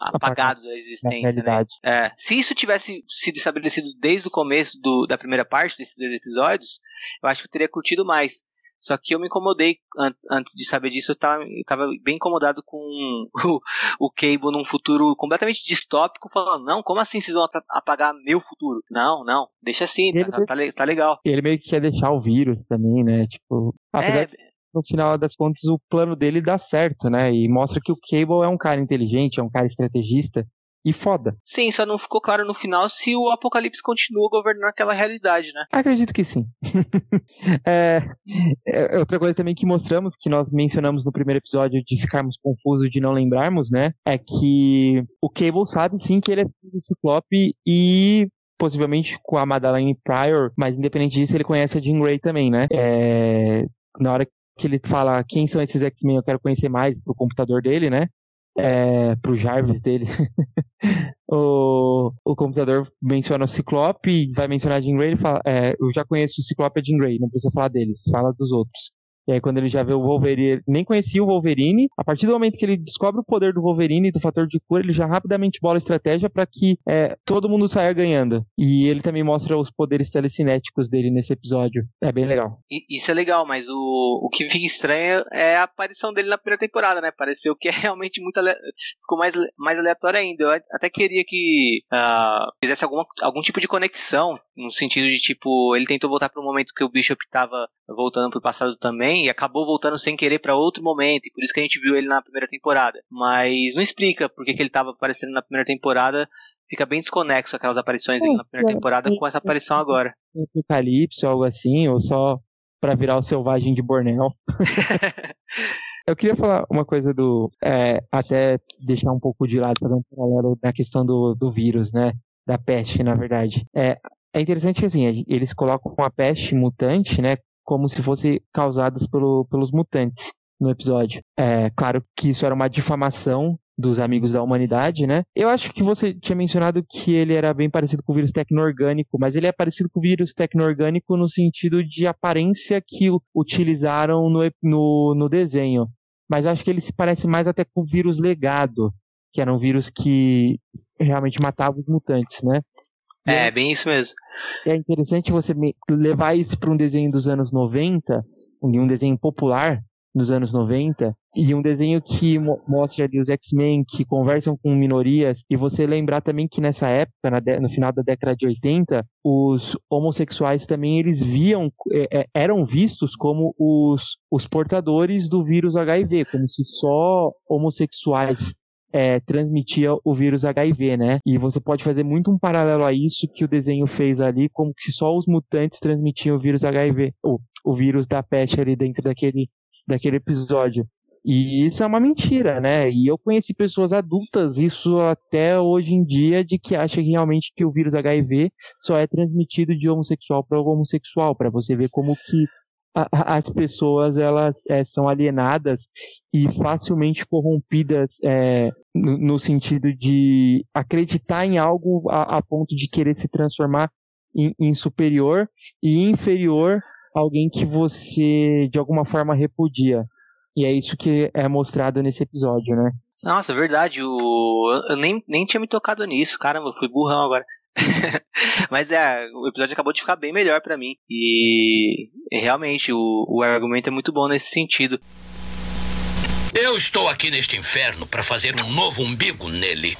apagado da existência. Né? É, se isso tivesse sido estabelecido desde o começo do, da primeira parte desses dois episódios, eu acho que eu teria curtido mais. Só que eu me incomodei an antes de saber disso, eu tava, eu tava bem incomodado com o, o Cable num futuro completamente distópico, falando, não, como assim vocês vão apagar meu futuro? Não, não, deixa assim, tá, tá, tá, tá, legal. Ele meio que quer deixar o vírus também, né? Tipo, apesar é... de, no final das contas o plano dele dá certo, né? E mostra que o Cable é um cara inteligente, é um cara estrategista e foda. Sim, só não ficou claro no final se o Apocalipse continua governando aquela realidade, né? Acredito que sim. É, é, outra coisa também que mostramos, que nós mencionamos no primeiro episódio de ficarmos confusos, de não lembrarmos, né? É que o Cable sabe sim que ele é filho do Ciclope e possivelmente com a Madeline Pryor, mas independente disso, ele conhece a Jean Grey também, né? É, na hora que ele fala quem são esses X-Men, eu quero conhecer mais pro computador dele, né? É, pro Jarvis dele. o, o computador menciona o Ciclope, vai mencionar Jean Grey, ele fala, é, eu já conheço o Ciclope e Jean Grey, não precisa falar deles, fala dos outros. E aí, quando ele já vê o Wolverine, nem conhecia o Wolverine. A partir do momento que ele descobre o poder do Wolverine e do fator de cura, ele já rapidamente bola a estratégia para que é, todo mundo saia ganhando. E ele também mostra os poderes telecinéticos dele nesse episódio. É bem legal. Isso é legal, mas o, o que fica estranho é a aparição dele na primeira temporada, né? Pareceu que é realmente muito. Ale... ficou mais, mais aleatório ainda. Eu até queria que uh, fizesse alguma, algum tipo de conexão, no sentido de tipo, ele tentou voltar para o momento que o Bishop estava voltando pro passado também e acabou voltando sem querer para outro momento, e por isso que a gente viu ele na primeira temporada. Mas não explica por que, que ele estava aparecendo na primeira temporada. Fica bem desconexo aquelas aparições dele na primeira temporada com essa aparição agora. Apocalipse ou algo assim, ou só para virar o selvagem de Bornel. Eu queria falar uma coisa do. É, até deixar um pouco de lado, fazer um paralelo na questão do, do vírus, né? Da peste, na verdade. É, é interessante assim, eles colocam a peste mutante, né? como se fosse causadas pelo, pelos mutantes no episódio. É claro que isso era uma difamação dos amigos da humanidade, né? Eu acho que você tinha mencionado que ele era bem parecido com o vírus tecno-orgânico, mas ele é parecido com o vírus tecno-orgânico no sentido de aparência que utilizaram no, no, no desenho. Mas acho que ele se parece mais até com o vírus legado, que era um vírus que realmente matava os mutantes, né? É, bem isso mesmo. É interessante você levar isso para um desenho dos anos 90, um desenho popular dos anos 90, e um desenho que mostra ali os X-Men que conversam com minorias, e você lembrar também que nessa época, no final da década de 80, os homossexuais também eles viam, é, é, eram vistos como os, os portadores do vírus HIV, como se só homossexuais é, transmitia o vírus HIV, né? E você pode fazer muito um paralelo a isso que o desenho fez ali, como que só os mutantes transmitiam o vírus HIV, ou o vírus da peste ali dentro daquele, daquele episódio. E isso é uma mentira, né? E eu conheci pessoas adultas, isso até hoje em dia, de que acham realmente que o vírus HIV só é transmitido de homossexual para homossexual, para você ver como que as pessoas elas é, são alienadas e facilmente corrompidas é, no, no, sentido de acreditar em algo a, a ponto de querer se transformar em, em superior e inferior alguém que você de alguma forma repudia. E é isso que é mostrado nesse episódio, né? Nossa, verdade. O... Eu nem, nem tinha me tocado nisso. Caramba, fui burrão agora. Mas é, o episódio acabou de ficar bem melhor para mim. E realmente, o, o argumento é muito bom nesse sentido. Eu estou aqui neste inferno para fazer um novo umbigo nele.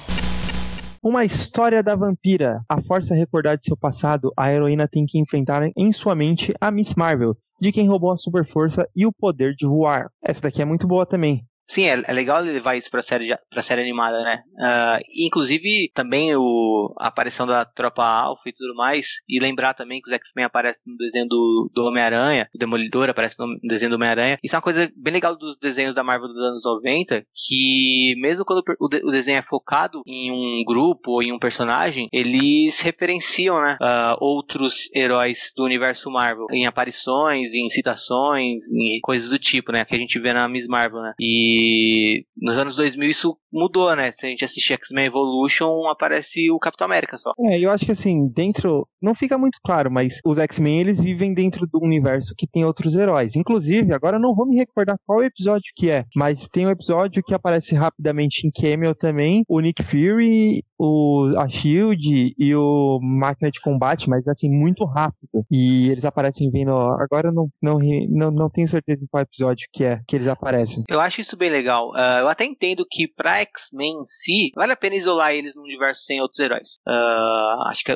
Uma história da vampira. A força recordar de seu passado, a heroína tem que enfrentar em sua mente a Miss Marvel, de quem roubou a super força e o poder de voar. Essa daqui é muito boa também. Sim, é, é, legal levar isso pra série, pra série animada, né? Uh, inclusive, também o, a aparição da Tropa Alpha e tudo mais, e lembrar também que os X-Men aparecem no desenho do, do Homem-Aranha, o Demolidor aparece no desenho do Homem-Aranha. Isso é uma coisa bem legal dos desenhos da Marvel dos anos 90, que mesmo quando o, de, o desenho é focado em um grupo ou em um personagem, eles referenciam, né, uh, outros heróis do universo Marvel, em aparições, em citações, em coisas do tipo, né, que a gente vê na Miss Marvel, né. E e nos anos 2000 isso mudou, né? Se a gente assistir X-Men Evolution, aparece o Capitão América só. É, eu acho que assim, dentro. Não fica muito claro, mas os X-Men eles vivem dentro do universo que tem outros heróis. Inclusive, agora eu não vou me recordar qual episódio que é, mas tem um episódio que aparece rapidamente em Cameo também: o Nick Fury, o, a Shield e o Máquina de Combate, mas assim, muito rápido. E eles aparecem vindo. Agora eu não, não, não, não tenho certeza em qual episódio que é que eles aparecem. Eu acho isso bem legal. Uh, eu até entendo que pra X-Men em si, vale a pena isolar eles no universo sem outros heróis. Uh, acho que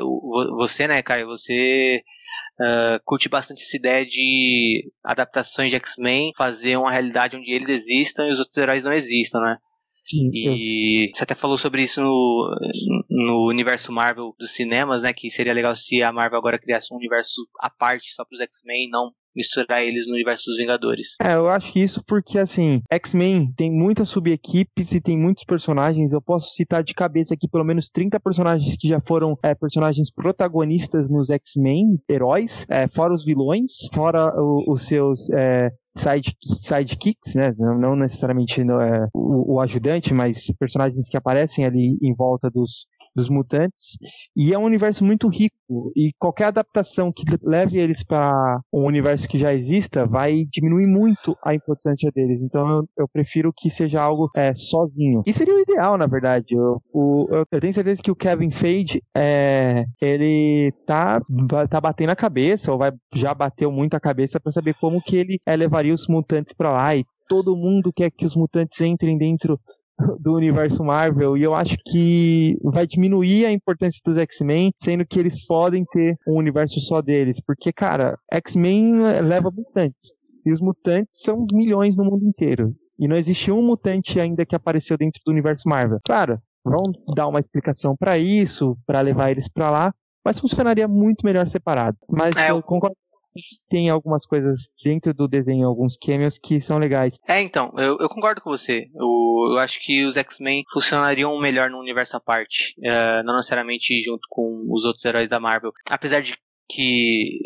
você, né, Caio, você uh, curte bastante essa ideia de adaptações de X-Men, fazer uma realidade onde eles existam e os outros heróis não existam, né? Sim, e você até falou sobre isso no, no universo Marvel dos cinemas, né? Que seria legal se a Marvel agora criasse um universo à parte só para os X-Men, não misturar eles no universo dos Vingadores. É, eu acho isso porque, assim, X-Men tem muitas subequipes e tem muitos personagens. Eu posso citar de cabeça aqui pelo menos 30 personagens que já foram é, personagens protagonistas nos X-Men, heróis, é, fora os vilões, fora o, os seus. É, side, sidekicks, né? Não, não necessariamente no, é, o, o, ajudante, mas personagens que aparecem ali em volta dos, dos mutantes. E é um universo muito rico. E qualquer adaptação que leve eles para um universo que já exista vai diminuir muito a importância deles. Então eu, eu prefiro que seja algo é, sozinho. E seria o ideal, na verdade. Eu, eu, eu, tenho certeza que o Kevin Feige é, ele tá, tá batendo a cabeça, ou vai já bateu muito a cabeça para saber como que ele é, levaria os mutantes para lá. E todo mundo quer que os mutantes entrem dentro do universo Marvel e eu acho que vai diminuir a importância dos X-Men, sendo que eles podem ter um universo só deles, porque cara, X-Men leva mutantes e os mutantes são milhões no mundo inteiro. E não existe um mutante ainda que apareceu dentro do universo Marvel. Claro, vão dar uma explicação para isso, para levar eles para lá, mas funcionaria muito melhor separado. Mas é, eu concordo tem algumas coisas dentro do desenho, alguns cameos que são legais. É, então, eu, eu concordo com você. Eu, eu acho que os X-Men funcionariam melhor no universo à parte, uh, não necessariamente junto com os outros heróis da Marvel. Apesar de que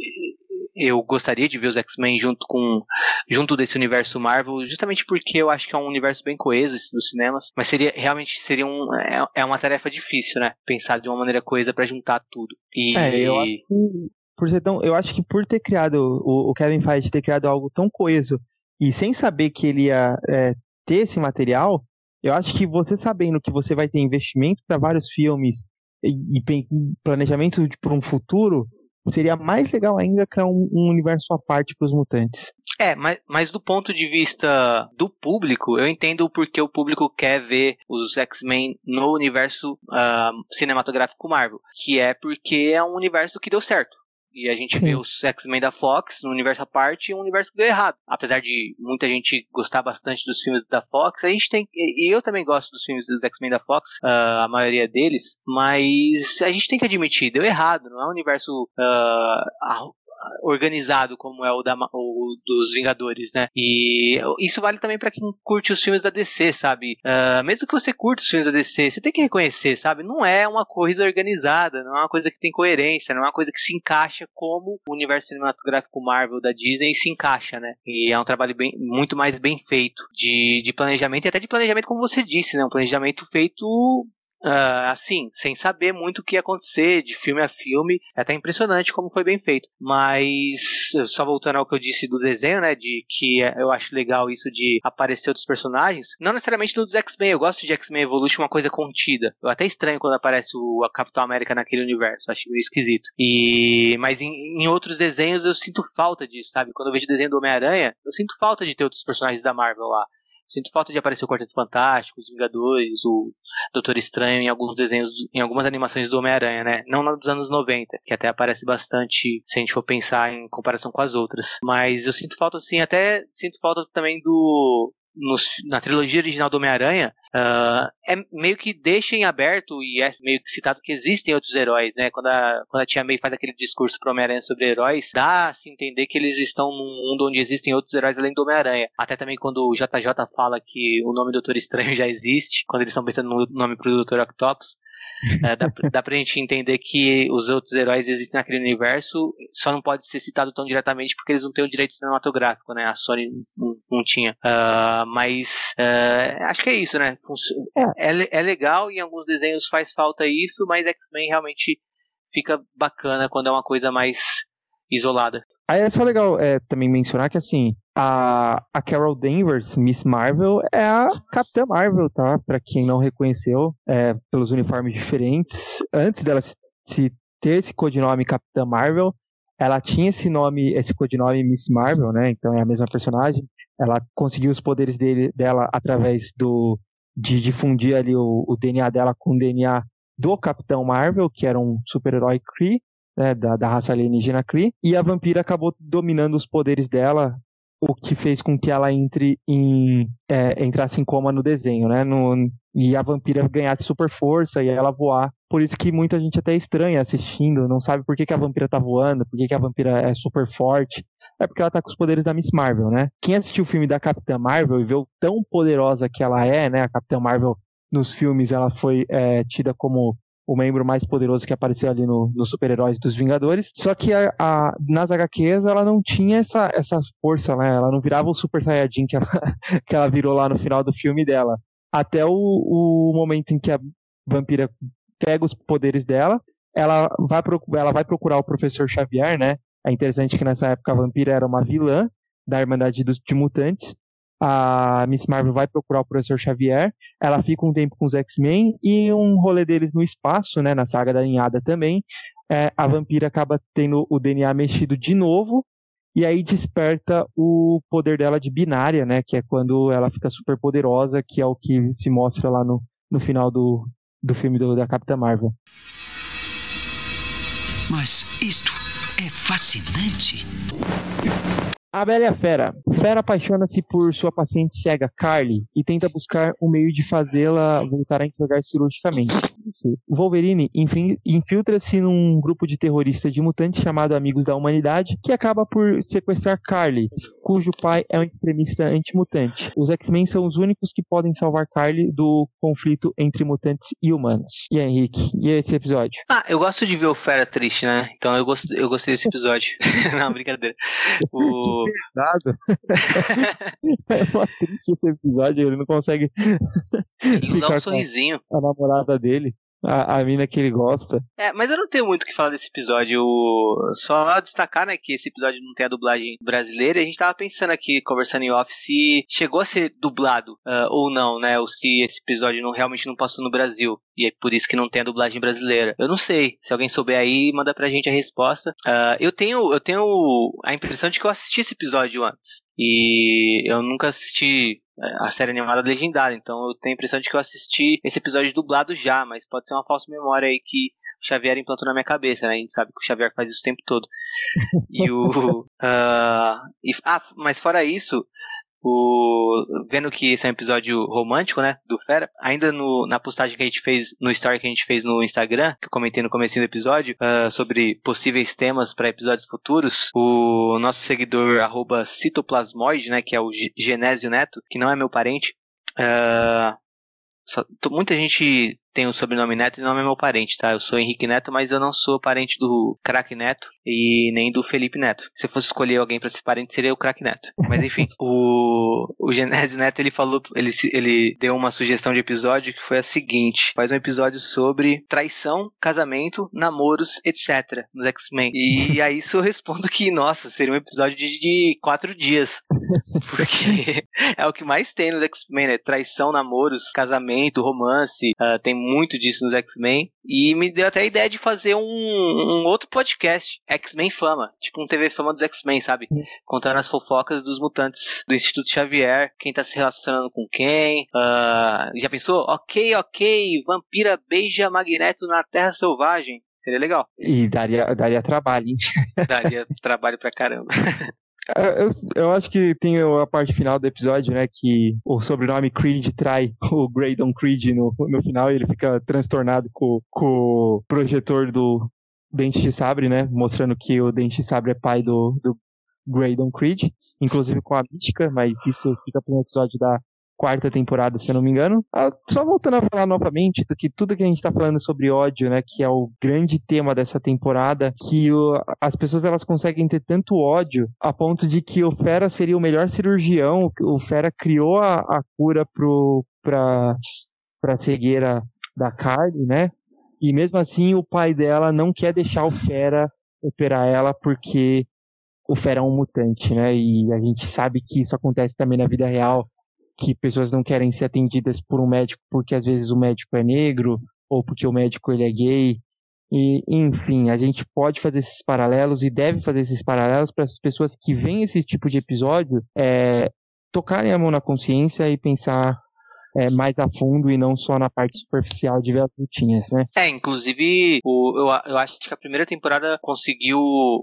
eu gostaria de ver os X-Men junto com junto desse universo Marvel, justamente porque eu acho que é um universo bem coeso esse dos cinemas, mas seria realmente seria um é, é uma tarefa difícil, né? Pensar de uma maneira coesa para juntar tudo. E é, eu acho que por ser tão, eu acho que por ter criado o, o Kevin Feige ter criado algo tão coeso e sem saber que ele ia é, ter esse material, eu acho que você sabendo que você vai ter investimento para vários filmes e, e planejamento para um futuro, seria mais legal ainda criar um, um universo à parte para os mutantes. É, mas, mas do ponto de vista do público, eu entendo porque o público quer ver os X-Men no universo uh, cinematográfico Marvel, que é porque é um universo que deu certo. E a gente Sim. vê os X-Men da Fox no universo à parte e um universo que deu errado. Apesar de muita gente gostar bastante dos filmes da Fox, a gente tem. E eu também gosto dos filmes dos X-Men da Fox, uh, a maioria deles, mas a gente tem que admitir, deu errado, não é um universo. Uh, organizado como é o, da, o dos Vingadores, né? E isso vale também para quem curte os filmes da DC, sabe? Uh, mesmo que você curta os filmes da DC, você tem que reconhecer, sabe? Não é uma coisa organizada, não é uma coisa que tem coerência, não é uma coisa que se encaixa como o universo cinematográfico Marvel da Disney se encaixa, né? E é um trabalho bem, muito mais bem feito de, de planejamento e até de planejamento, como você disse, né? Um planejamento feito Uh, assim, sem saber muito o que ia acontecer de filme a filme. É até impressionante como foi bem feito. Mas, só voltando ao que eu disse do desenho, né? De que eu acho legal isso de aparecer outros personagens. Não necessariamente dos X-Men. Eu gosto de X-Men Evolution uma coisa contida. Eu até estranho quando aparece o Capitão América naquele universo. Acho meio esquisito. E, mas em, em outros desenhos eu sinto falta disso, sabe? Quando eu vejo o desenho do Homem-Aranha, eu sinto falta de ter outros personagens da Marvel lá. Sinto falta de aparecer o Quarteto Fantástico, os Vingadores, o Doutor Estranho em alguns desenhos, em algumas animações do Homem-Aranha, né? Não dos anos 90, que até aparece bastante se a gente for pensar em comparação com as outras. Mas eu sinto falta, assim, até sinto falta também do nos, na trilogia original do Homem-Aranha, uh, é meio que deixa em aberto e é meio que citado que existem outros heróis, né? Quando a, quando a Tia May faz aquele discurso pro Homem-Aranha sobre heróis, dá a se entender que eles estão num mundo onde existem outros heróis além do Homem-Aranha. Até também quando o JJ fala que o nome Doutor Estranho já existe, quando eles estão pensando no nome pro Doutor Octopus, é, dá, dá pra gente entender que os outros heróis existem naquele universo, só não pode ser citado tão diretamente porque eles não têm o direito cinematográfico, né? A Sony não, não tinha. Uh, mas uh, acho que é isso, né? É. é, é legal, em alguns desenhos faz falta isso, mas X-Men realmente fica bacana quando é uma coisa mais isolada. Aí é só legal é, também mencionar que, assim, a, a Carol Danvers, Miss Marvel, é a Capitã Marvel, tá? Pra quem não reconheceu, é, pelos uniformes diferentes. Antes dela se, se ter esse codinome Capitã Marvel, ela tinha esse nome, esse codinome Miss Marvel, né? Então é a mesma personagem. Ela conseguiu os poderes dele, dela através do de difundir ali o, o DNA dela com o DNA do Capitão Marvel, que era um super-herói Kree, né, da, da raça alienígena Kree, e a vampira acabou dominando os poderes dela, o que fez com que ela entre em é, entrasse em coma no desenho, né? No, e a vampira ganhasse super força e ela voar. Por isso que muita gente até estranha assistindo, não sabe por que, que a vampira tá voando, por que, que a vampira é super forte. É porque ela tá com os poderes da Miss Marvel, né? Quem assistiu o filme da Capitã Marvel e viu tão poderosa que ela é, né? A Capitã Marvel nos filmes ela foi é, tida como o membro mais poderoso que apareceu ali no, no Super-Heróis dos Vingadores. Só que a, a, nas HQs ela não tinha essa, essa força, né? Ela não virava o Super Saiyajin que ela, que ela virou lá no final do filme dela. Até o, o momento em que a vampira pega os poderes dela, ela vai, ela vai procurar o Professor Xavier, né? É interessante que nessa época a vampira era uma vilã da Irmandade dos, de Mutantes a Miss Marvel vai procurar o Professor Xavier, ela fica um tempo com os X-Men e um rolê deles no espaço, né, na saga da Ninhada também, é, a vampira acaba tendo o DNA mexido de novo e aí desperta o poder dela de binária, né, que é quando ela fica super poderosa, que é o que se mostra lá no, no final do, do filme do, da Capitã Marvel. Mas isto é fascinante. A Bela e a Fera. Fera apaixona-se por sua paciente cega, Carly, e tenta buscar um meio de fazê-la voltar a enxergar cirurgicamente. Wolverine infiltra-se num grupo de terroristas de mutantes chamado Amigos da Humanidade, que acaba por sequestrar Carly, cujo pai é um extremista antimutante. Os X-Men são os únicos que podem salvar Carly do conflito entre mutantes e humanos. E aí, Henrique, e esse episódio? Ah, eu gosto de ver o Fera triste, né? Então eu, gost, eu gostei desse episódio. Não, brincadeira. O pesado. é uma triste esse episódio, ele não consegue. Ele dá um sorrisinho. A namorada dele a, a mina que ele gosta. É, mas eu não tenho muito o que falar desse episódio. Só destacar, né, que esse episódio não tem a dublagem brasileira. A gente tava pensando aqui, conversando em off, se chegou a ser dublado uh, ou não, né? Ou se esse episódio não, realmente não passou no Brasil. E é por isso que não tem a dublagem brasileira. Eu não sei. Se alguém souber aí, manda pra gente a resposta. Uh, eu tenho eu tenho a impressão de que eu assisti esse episódio antes. E eu nunca assisti a série animada legendada, então eu tenho a impressão de que eu assisti esse episódio dublado já, mas pode ser uma falsa memória aí que o Xavier implantou na minha cabeça, né? A gente sabe que o Xavier faz isso o tempo todo. E o. Uh, e, ah, mas fora isso, o, vendo que esse é um episódio romântico, né, do Fera, ainda no, na postagem que a gente fez, no story que a gente fez no Instagram, que eu comentei no começo do episódio, uh, sobre possíveis temas para episódios futuros, o nosso seguidor, arroba citoplasmoide, né, que é o Genésio Neto, que não é meu parente, uh, só, muita gente tem o sobrenome Neto e não é meu parente, tá? Eu sou Henrique Neto, mas eu não sou parente do Crack Neto e nem do Felipe Neto. Se eu fosse escolher alguém para ser parente, seria o Crack Neto. Mas enfim, o, o Genésio Neto, ele falou, ele, ele deu uma sugestão de episódio que foi a seguinte: faz um episódio sobre traição, casamento, namoros, etc. nos X-Men. E a isso eu respondo que, nossa, seria um episódio de, de quatro dias. Porque é o que mais tem nos X-Men, né? Traição, namoros, casamento, romance. Uh, tem muito disso nos X-Men. E me deu até a ideia de fazer um, um outro podcast, X-Men Fama. Tipo um TV Fama dos X-Men, sabe? Contando as fofocas dos mutantes do Instituto Xavier, quem tá se relacionando com quem. Uh, já pensou? Ok, ok, vampira beija Magneto na Terra Selvagem. Seria legal. E daria, daria trabalho, hein? Daria trabalho pra caramba. É, eu, eu acho que tem a parte final do episódio, né? Que o sobrenome Creed trai o Graydon Creed no, no final e ele fica transtornado com, com o projetor do Dente de Sabre, né? Mostrando que o Dente de Sabre é pai do, do Graydon Creed, inclusive com a mítica, mas isso fica para um episódio da quarta temporada, se eu não me engano. Ah, só voltando a falar novamente do que tudo que a gente está falando sobre ódio, né, que é o grande tema dessa temporada, que o, as pessoas elas conseguem ter tanto ódio a ponto de que o Fera seria o melhor cirurgião, o Fera criou a, a cura pro para para cegueira da carne, né? E mesmo assim o pai dela não quer deixar o Fera operar ela porque o Fera é um mutante, né? E a gente sabe que isso acontece também na vida real que pessoas não querem ser atendidas por um médico porque às vezes o médico é negro ou porque o médico ele é gay. E, enfim, a gente pode fazer esses paralelos e deve fazer esses paralelos para as pessoas que veem esse tipo de episódio é, tocarem a mão na consciência e pensar é, mais a fundo e não só na parte superficial de ver as lutinhas, né? É, inclusive, o, eu, eu acho que a primeira temporada conseguiu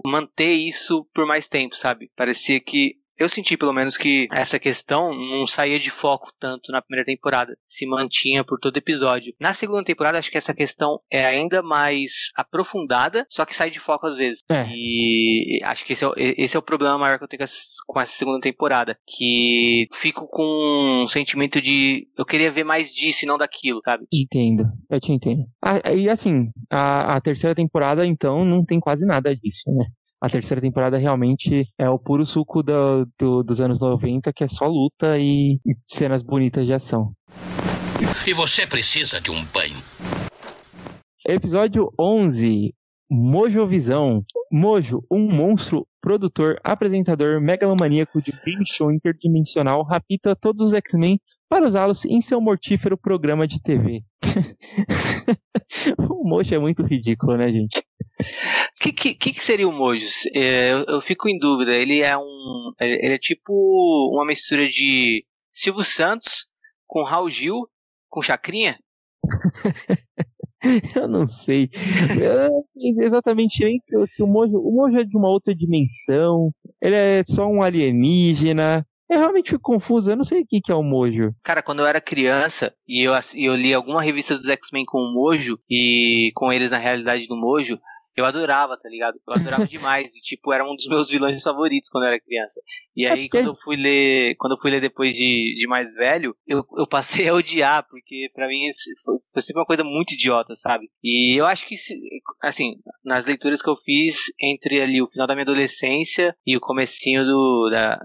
manter isso por mais tempo, sabe? Parecia que eu senti pelo menos que essa questão não saía de foco tanto na primeira temporada, se mantinha por todo episódio. Na segunda temporada, acho que essa questão é ainda mais aprofundada, só que sai de foco às vezes. É. E acho que esse é, o, esse é o problema maior que eu tenho com essa segunda temporada, que fico com um sentimento de eu queria ver mais disso e não daquilo, sabe? Entendo, eu te entendo. Ah, e assim, a, a terceira temporada, então, não tem quase nada disso, né? A terceira temporada realmente é o puro suco do, do, dos anos 90, que é só luta e, e cenas bonitas de ação. E você precisa de um banho. Episódio 11. Mojovisão. Mojo, um monstro, produtor, apresentador megalomaníaco de game show interdimensional, rapita todos os X-Men para usá-los em seu mortífero programa de TV. o Mojo é muito ridículo, né, gente? O que, que, que, seria o Mojos? É, eu, eu, fico em dúvida. Ele é um. Ele é tipo uma mistura de Silvio Santos com Raul Gil com Chacrinha? eu não sei. Eu não sei exatamente nem se o Mojo. O Mojo é de uma outra dimensão. Ele é só um alienígena. Eu realmente fico confuso, eu não sei o que, que é o Mojo. Cara, quando eu era criança e eu, eu li alguma revista dos X-Men com o Mojo e com eles na realidade do Mojo, eu adorava, tá ligado? Eu adorava demais. E, tipo, era um dos meus vilões favoritos quando eu era criança. E aí, quando eu fui ler, quando eu fui ler depois de, de mais velho, eu, eu passei a odiar, porque para mim foi, foi sempre uma coisa muito idiota, sabe? E eu acho que, assim, nas leituras que eu fiz entre ali o final da minha adolescência e o comecinho do, da,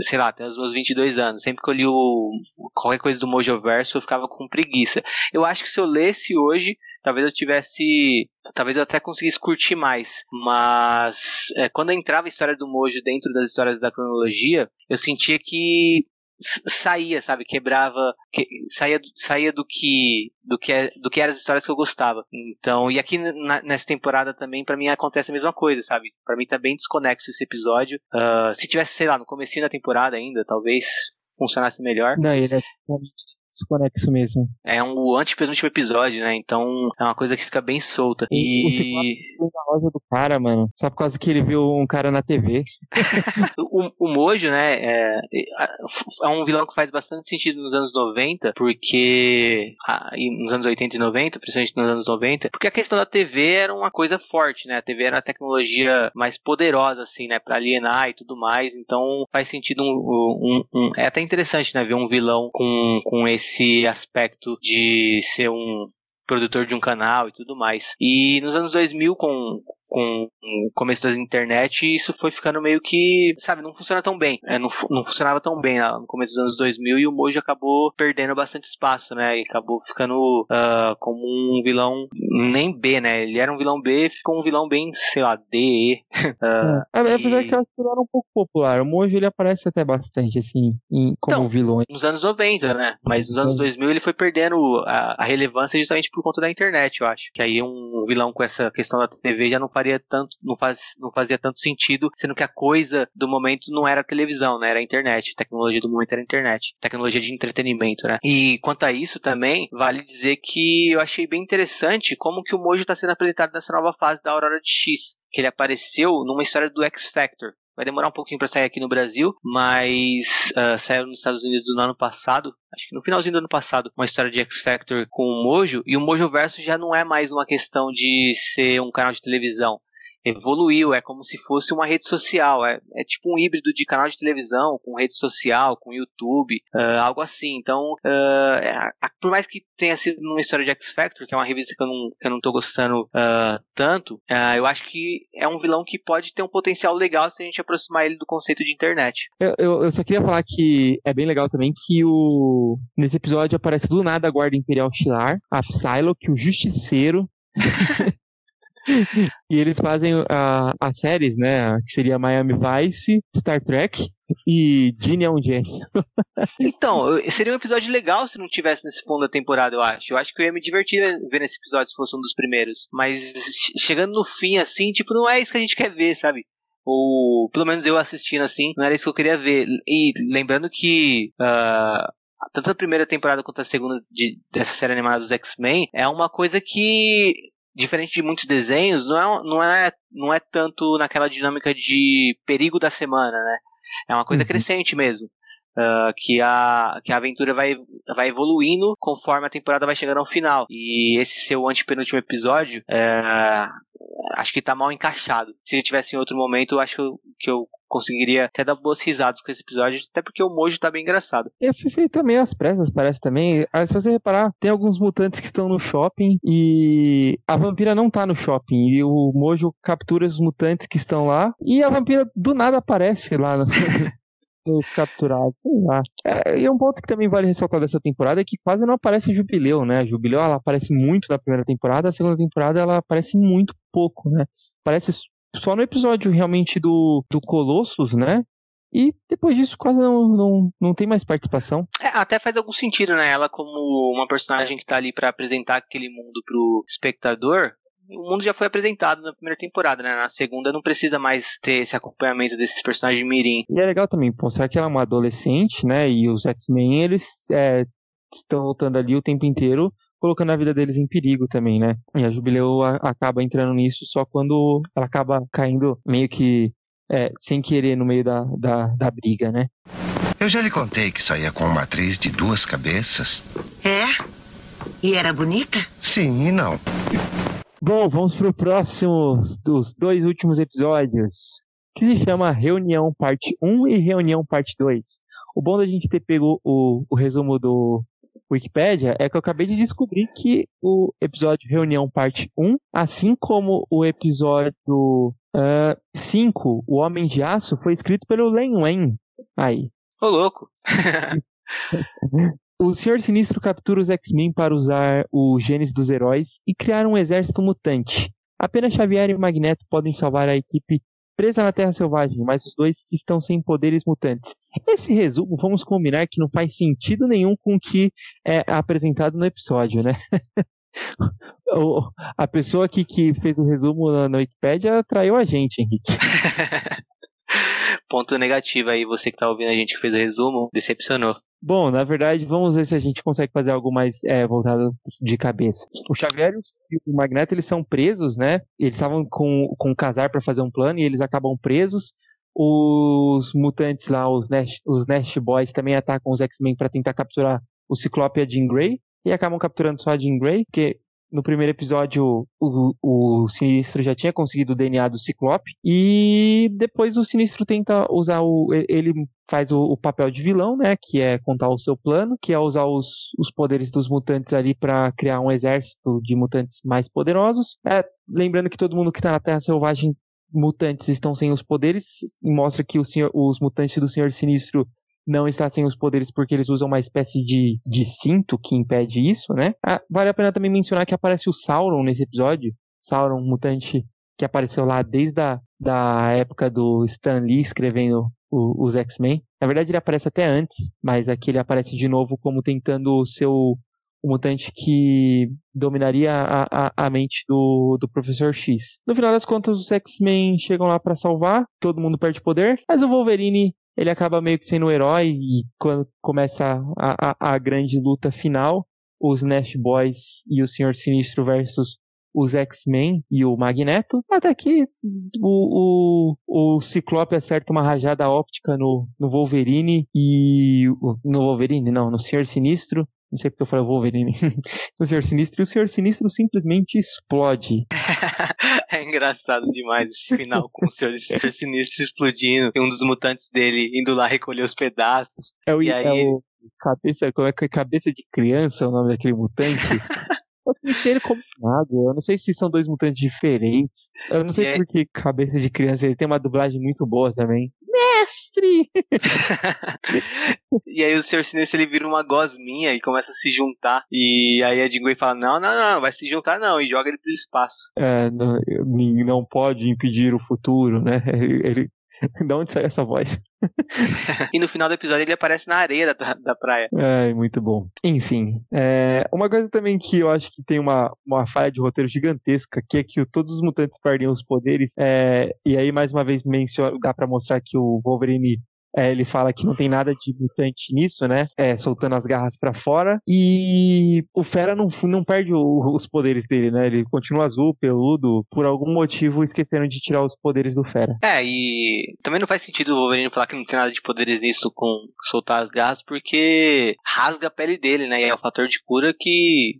sei lá, até os meus 22 anos. Sempre que eu li o, qualquer coisa do Mojo Verso, eu ficava com preguiça. Eu acho que se eu lesse hoje, talvez eu tivesse. Talvez eu até conseguisse curtir mais. Mas é, quando entrava a história do Mojo dentro das histórias da cronologia, eu sentia que saía, sabe, quebrava, que, saía, saía do que do que é, do que eram as histórias que eu gostava. Então, e aqui na, nessa temporada também para mim acontece a mesma coisa, sabe? Para mim tá bem desconexo esse episódio. Uh, se tivesse, sei lá, no começo da temporada ainda, talvez funcionasse melhor. Não, ele é desconexo mesmo. É um antepenúltimo episódio, né? Então é uma coisa que fica bem solta. E- o E na loja do cara, mano. Só por causa que ele viu um cara na TV. o, o Mojo, né, é, é um vilão que faz bastante sentido nos anos 90, porque. ah, nos anos 80 e 90, principalmente nos anos 90, porque a questão da TV era uma coisa forte, né? A TV era uma tecnologia mais poderosa, assim, né? Pra alienar e tudo mais. Então faz sentido um. um- um- é até interessante, né? Ver um vilão com, com esse aspecto de ser um produtor de um canal e tudo mais. E nos anos 2000, com, com o começo da internet, isso foi ficando meio que, sabe, não funciona tão bem. É, não, não funcionava tão bem lá no começo dos anos 2000 e o Mojo acabou perdendo bastante espaço, né? E acabou ficando ah, como um vilão nem B, né? Ele era um vilão B, ficou um vilão bem, sei lá, D. Ah, É, apesar e- que eu acho que ele era um pouco popular. O Mojo ele aparece até bastante, assim, em- como Então, vilão. nos anos 90, né? Mas nos anos Sim. 2000 ele foi perdendo a, a relevância justamente por conta da internet, eu acho. Que aí um vilão com essa questão da TV já não faria tanto, não, faz, não fazia tanto sentido, sendo que a coisa do momento não era a televisão, né? Era a internet. A tecnologia do momento era a internet. Tecnologia de entretenimento, né? E quanto a isso também, vale dizer que eu achei bem interessante como que o Mojo está sendo apresentado nessa nova fase da Aurora de X. Que ele apareceu numa história do X Factor. Vai demorar um pouquinho pra sair aqui no Brasil, mas ah, saiu nos Estados Unidos no ano passado, acho que no finalzinho do ano passado, uma história de X Factor com o Mojo, e o Mojo Verso já não é mais uma questão de ser um canal de televisão. Evoluiu, é como se fosse uma rede social, é, é tipo um híbrido de canal de televisão com rede social, com YouTube, ah, algo assim. Então, ah, é, por mais que tenha sido numa história de X Factor, que é uma revista que eu não, que eu não tô gostando ah, tanto, eu acho que é um vilão que pode ter um potencial legal se a gente aproximar ele do conceito de internet. Eu, eu, eu só queria falar que é bem legal também que o nesse episódio aparece do nada a Guarda Imperial Shilar, a Psylocke, o Justiceiro. e eles fazem a, as séries, né? Que seria Miami Vice, Star Trek e Gene é um gênio. Então, seria um episódio legal se não tivesse nesse ponto da temporada, eu acho. Eu acho que eu ia me divertir vendo esse episódio se fosse um dos primeiros. Mas che- chegando no fim, assim, tipo, não é isso que a gente quer ver, sabe? Ou pelo menos eu assistindo assim, não era isso que eu queria ver. E lembrando que ah, tanto a primeira temporada quanto a segunda de- dessa série animada dos X-Men é uma coisa que, diferente de muitos desenhos, não é, não é, não é tanto naquela dinâmica de perigo da semana, né? É uma coisa Uhum. crescente mesmo. Ah, que, a, que a aventura vai, vai evoluindo conforme a temporada vai chegando ao final. E esse seu antepenúltimo episódio, é, acho que tá mal encaixado. Se tivesse em outro momento, eu acho que eu, conseguiria até dar boas risadas com esse episódio, até porque o Mojo tá bem engraçado. Eu fui feito meio às pressas, parece também. Aí, se você reparar, tem alguns mutantes que estão no shopping e a vampira não tá no shopping. E o Mojo captura os mutantes que estão lá e a vampira do nada aparece lá no- nos capturados, sei lá. É, e um ponto que também vale ressaltar dessa temporada é que quase não aparece Jubileu, né? A Jubileu ela aparece muito na primeira temporada, a segunda temporada ela aparece muito pouco, né? Aparece só no episódio realmente do, do Colossus, né? E depois disso quase não, não, não tem mais participação. É, até faz algum sentido, né? Ela como uma personagem que tá ali pra apresentar aquele mundo pro espectador. O mundo já foi apresentado na primeira temporada, né? Na segunda não precisa mais ter esse acompanhamento desses personagens mirim. E é legal também mostrar que ela é uma adolescente, né? E os X-Men, eles é, estão lutando ali o tempo inteiro, colocando a vida deles em perigo também, né? E a Jubileu a- acaba entrando nisso só quando ela acaba caindo meio que é, sem querer no meio da, da, da briga, né? Eu já lhe contei que saía com uma atriz de duas cabeças? É? E era bonita? Sim e não. Bom, vamos pro próximo dos dois últimos episódios, que se chama Reunião Parte 1 e Reunião Parte 2. O bom da gente ter pego o, o resumo do Wikipedia é que eu acabei de descobrir que o episódio Reunião Parte 1, assim como o episódio 5, O Homem de Aço, foi escrito pelo Len Wen. Aí. Ô, louco! O Senhor Sinistro captura os X-Men para usar os genes dos heróis e criar um exército mutante. Apenas Xavier e Magneto podem salvar a equipe presa na Terra Selvagem, mas os dois que estão sem poderes mutantes. Esse resumo, vamos combinar que não faz sentido nenhum com o que é apresentado no episódio, né? O- a pessoa aqui que fez o resumo na, na Wikipédia traiu a gente, Henrique. Ponto negativo aí, você que tá ouvindo a gente que fez o resumo, decepcionou. Bom, na verdade, vamos ver se a gente consegue fazer algo mais é, voltado de cabeça. O Xavier e o Magneto, eles são presos, né? Eles estavam com, com o Casar para fazer um plano e eles acabam presos. Os mutantes lá, os Nash, os Nash Boys, também atacam os X-Men para tentar capturar o Ciclope e a Jean Grey. E acabam capturando só a Jean Grey, porque no primeiro episódio o, o Sinistro já tinha conseguido o DNA do Ciclope. E depois o Sinistro tenta usar o. Ele faz o, o papel de vilão, né? Que é contar o seu plano, que é usar os, os poderes dos mutantes ali para criar um exército de mutantes mais poderosos. É, lembrando que todo mundo que tá na Terra Selvagem mutantes estão sem os poderes e mostra que senhor, os mutantes do Senhor Sinistro não está sem os poderes porque eles usam uma espécie de, de cinto que impede isso, né? Ah, vale a pena também mencionar que aparece o Sauron nesse episódio. Sauron, mutante que apareceu lá desde a da época do Stan Lee escrevendo o, os X-Men. Na verdade, ele aparece até antes, mas aqui ele aparece de novo como tentando ser o, o mutante que dominaria a, a, a, mente do, do Professor X. No final das contas, os X-Men chegam lá para salvar, todo mundo perde poder, mas o Wolverine ele acaba meio que sendo o herói e quando começa a, a, a grande luta final, os Nash Boys e o Senhor Sinistro versus os X-Men e o Magneto, até que o, o, o Ciclope acerta uma rajada óptica no, no Wolverine e. No Wolverine, não, no Senhor Sinistro. Não sei porque eu falei Wolverine. no Senhor Sinistro. E o Senhor Sinistro simplesmente explode. é engraçado demais esse final com o Senhor, Sinistro explodindo e um dos mutantes dele indo lá recolher os pedaços. É o, e aí... é o cabeça, como é que é cabeça de criança o nome daquele mutante? Eu pensei ele como nada. Eu não sei se são dois mutantes diferentes. Eu não sei porque cabeça de criança ele tem uma dublagem muito boa também. Mestre! e aí o Sr. Sinistro ele vira uma gosminha e começa a se juntar. E aí a Jingle fala: Não, não, não, vai se juntar não. E joga ele pro espaço. É, não, não pode impedir o futuro, né? Ele de onde sai essa voz? e no final do episódio ele aparece na areia da, da praia. É, muito bom. Enfim, é, uma coisa também que eu acho que tem uma, uma falha de roteiro gigantesca, que é que todos os mutantes perdem os poderes, é, e aí mais uma vez menciona, dá para mostrar que o Wolverine é, ele fala que não tem nada de mutante nisso, né? É, soltando as garras para fora. E o Fera não, não perde o, os poderes dele, né? Ele continua azul, peludo. Por algum motivo esqueceram de tirar os poderes do Fera. É, e também não faz sentido o Wolverine falar que não tem nada de poderes nisso com soltar as garras, porque rasga a pele dele, né? E é o fator de cura que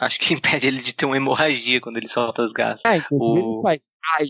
Acho que impede ele de ter uma hemorragia quando ele solta as gases. Ah, inclusive o... faz. Ai.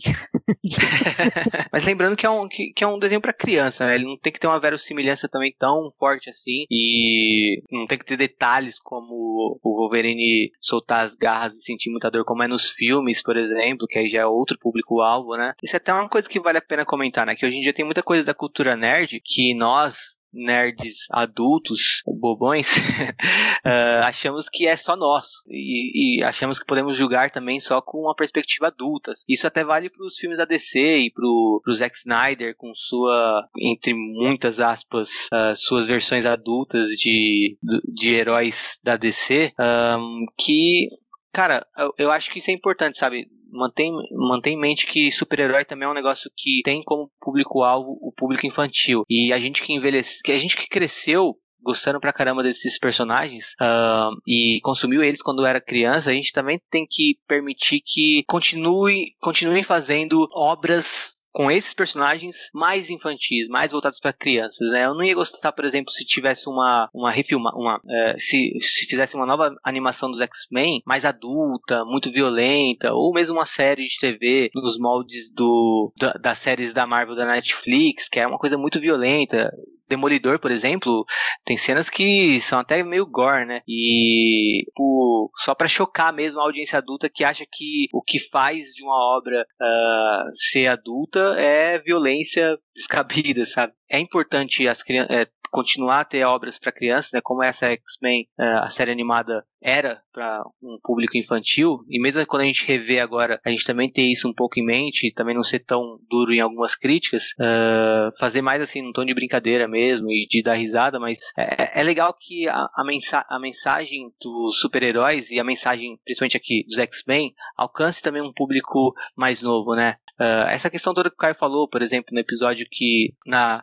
Mas lembrando que é um, que, que é um desenho para criança, né? Ele não tem que ter uma verossimilhança também tão forte assim. E não tem que ter detalhes como o Wolverine soltar as garras e sentir muita dor, como é nos filmes, por exemplo, que aí já é outro público-alvo, né? Isso é até uma coisa que vale a pena comentar, né? Que hoje em dia tem muita coisa da cultura nerd que nós, nerds adultos, bobões, uh, achamos que é só nosso. E, e, achamos que podemos julgar também só com uma perspectiva adulta. Isso até vale para os filmes da DC e para o Zack Snyder, com sua, entre muitas aspas, uh, suas versões adultas de, de heróis da DC, um, que Cara, eu acho que isso é importante, sabe? Mantém, mantém em mente que super-herói também é um negócio que tem como público-alvo o público infantil. E a gente que envelhece, que a gente que cresceu gostando pra caramba desses personagens uh, e consumiu eles quando era criança, a gente também tem que permitir que continue, continuem fazendo obras com esses personagens mais infantis, mais voltados para crianças, né? Eu não ia gostar, por exemplo, se tivesse uma uma refilma, uma é, se, se fizesse uma nova animação dos X-Men mais adulta, muito violenta, ou mesmo uma série de TV nos moldes do da, das séries da Marvel da Netflix, que é uma coisa muito violenta, Demolidor, por exemplo, tem cenas que são até meio gore, né? E tipo, só para chocar mesmo a audiência adulta que acha que o que faz de uma obra uh, ser adulta é violência descabida, sabe? É importante as crianças. É, continuar a ter obras para crianças, né, como essa X-Men, é, a série animada era para um público infantil, e mesmo quando a gente revê agora, a gente também ter isso um pouco em mente, também não ser tão duro em algumas críticas, uh, fazer mais assim, num tom de brincadeira mesmo e de dar risada, mas é, é legal que a, a, mensa a mensagem dos super-heróis e a mensagem, principalmente aqui dos X-Men, alcance também um público mais novo, né? Uh, essa questão toda que o Caio falou, por exemplo, no episódio que na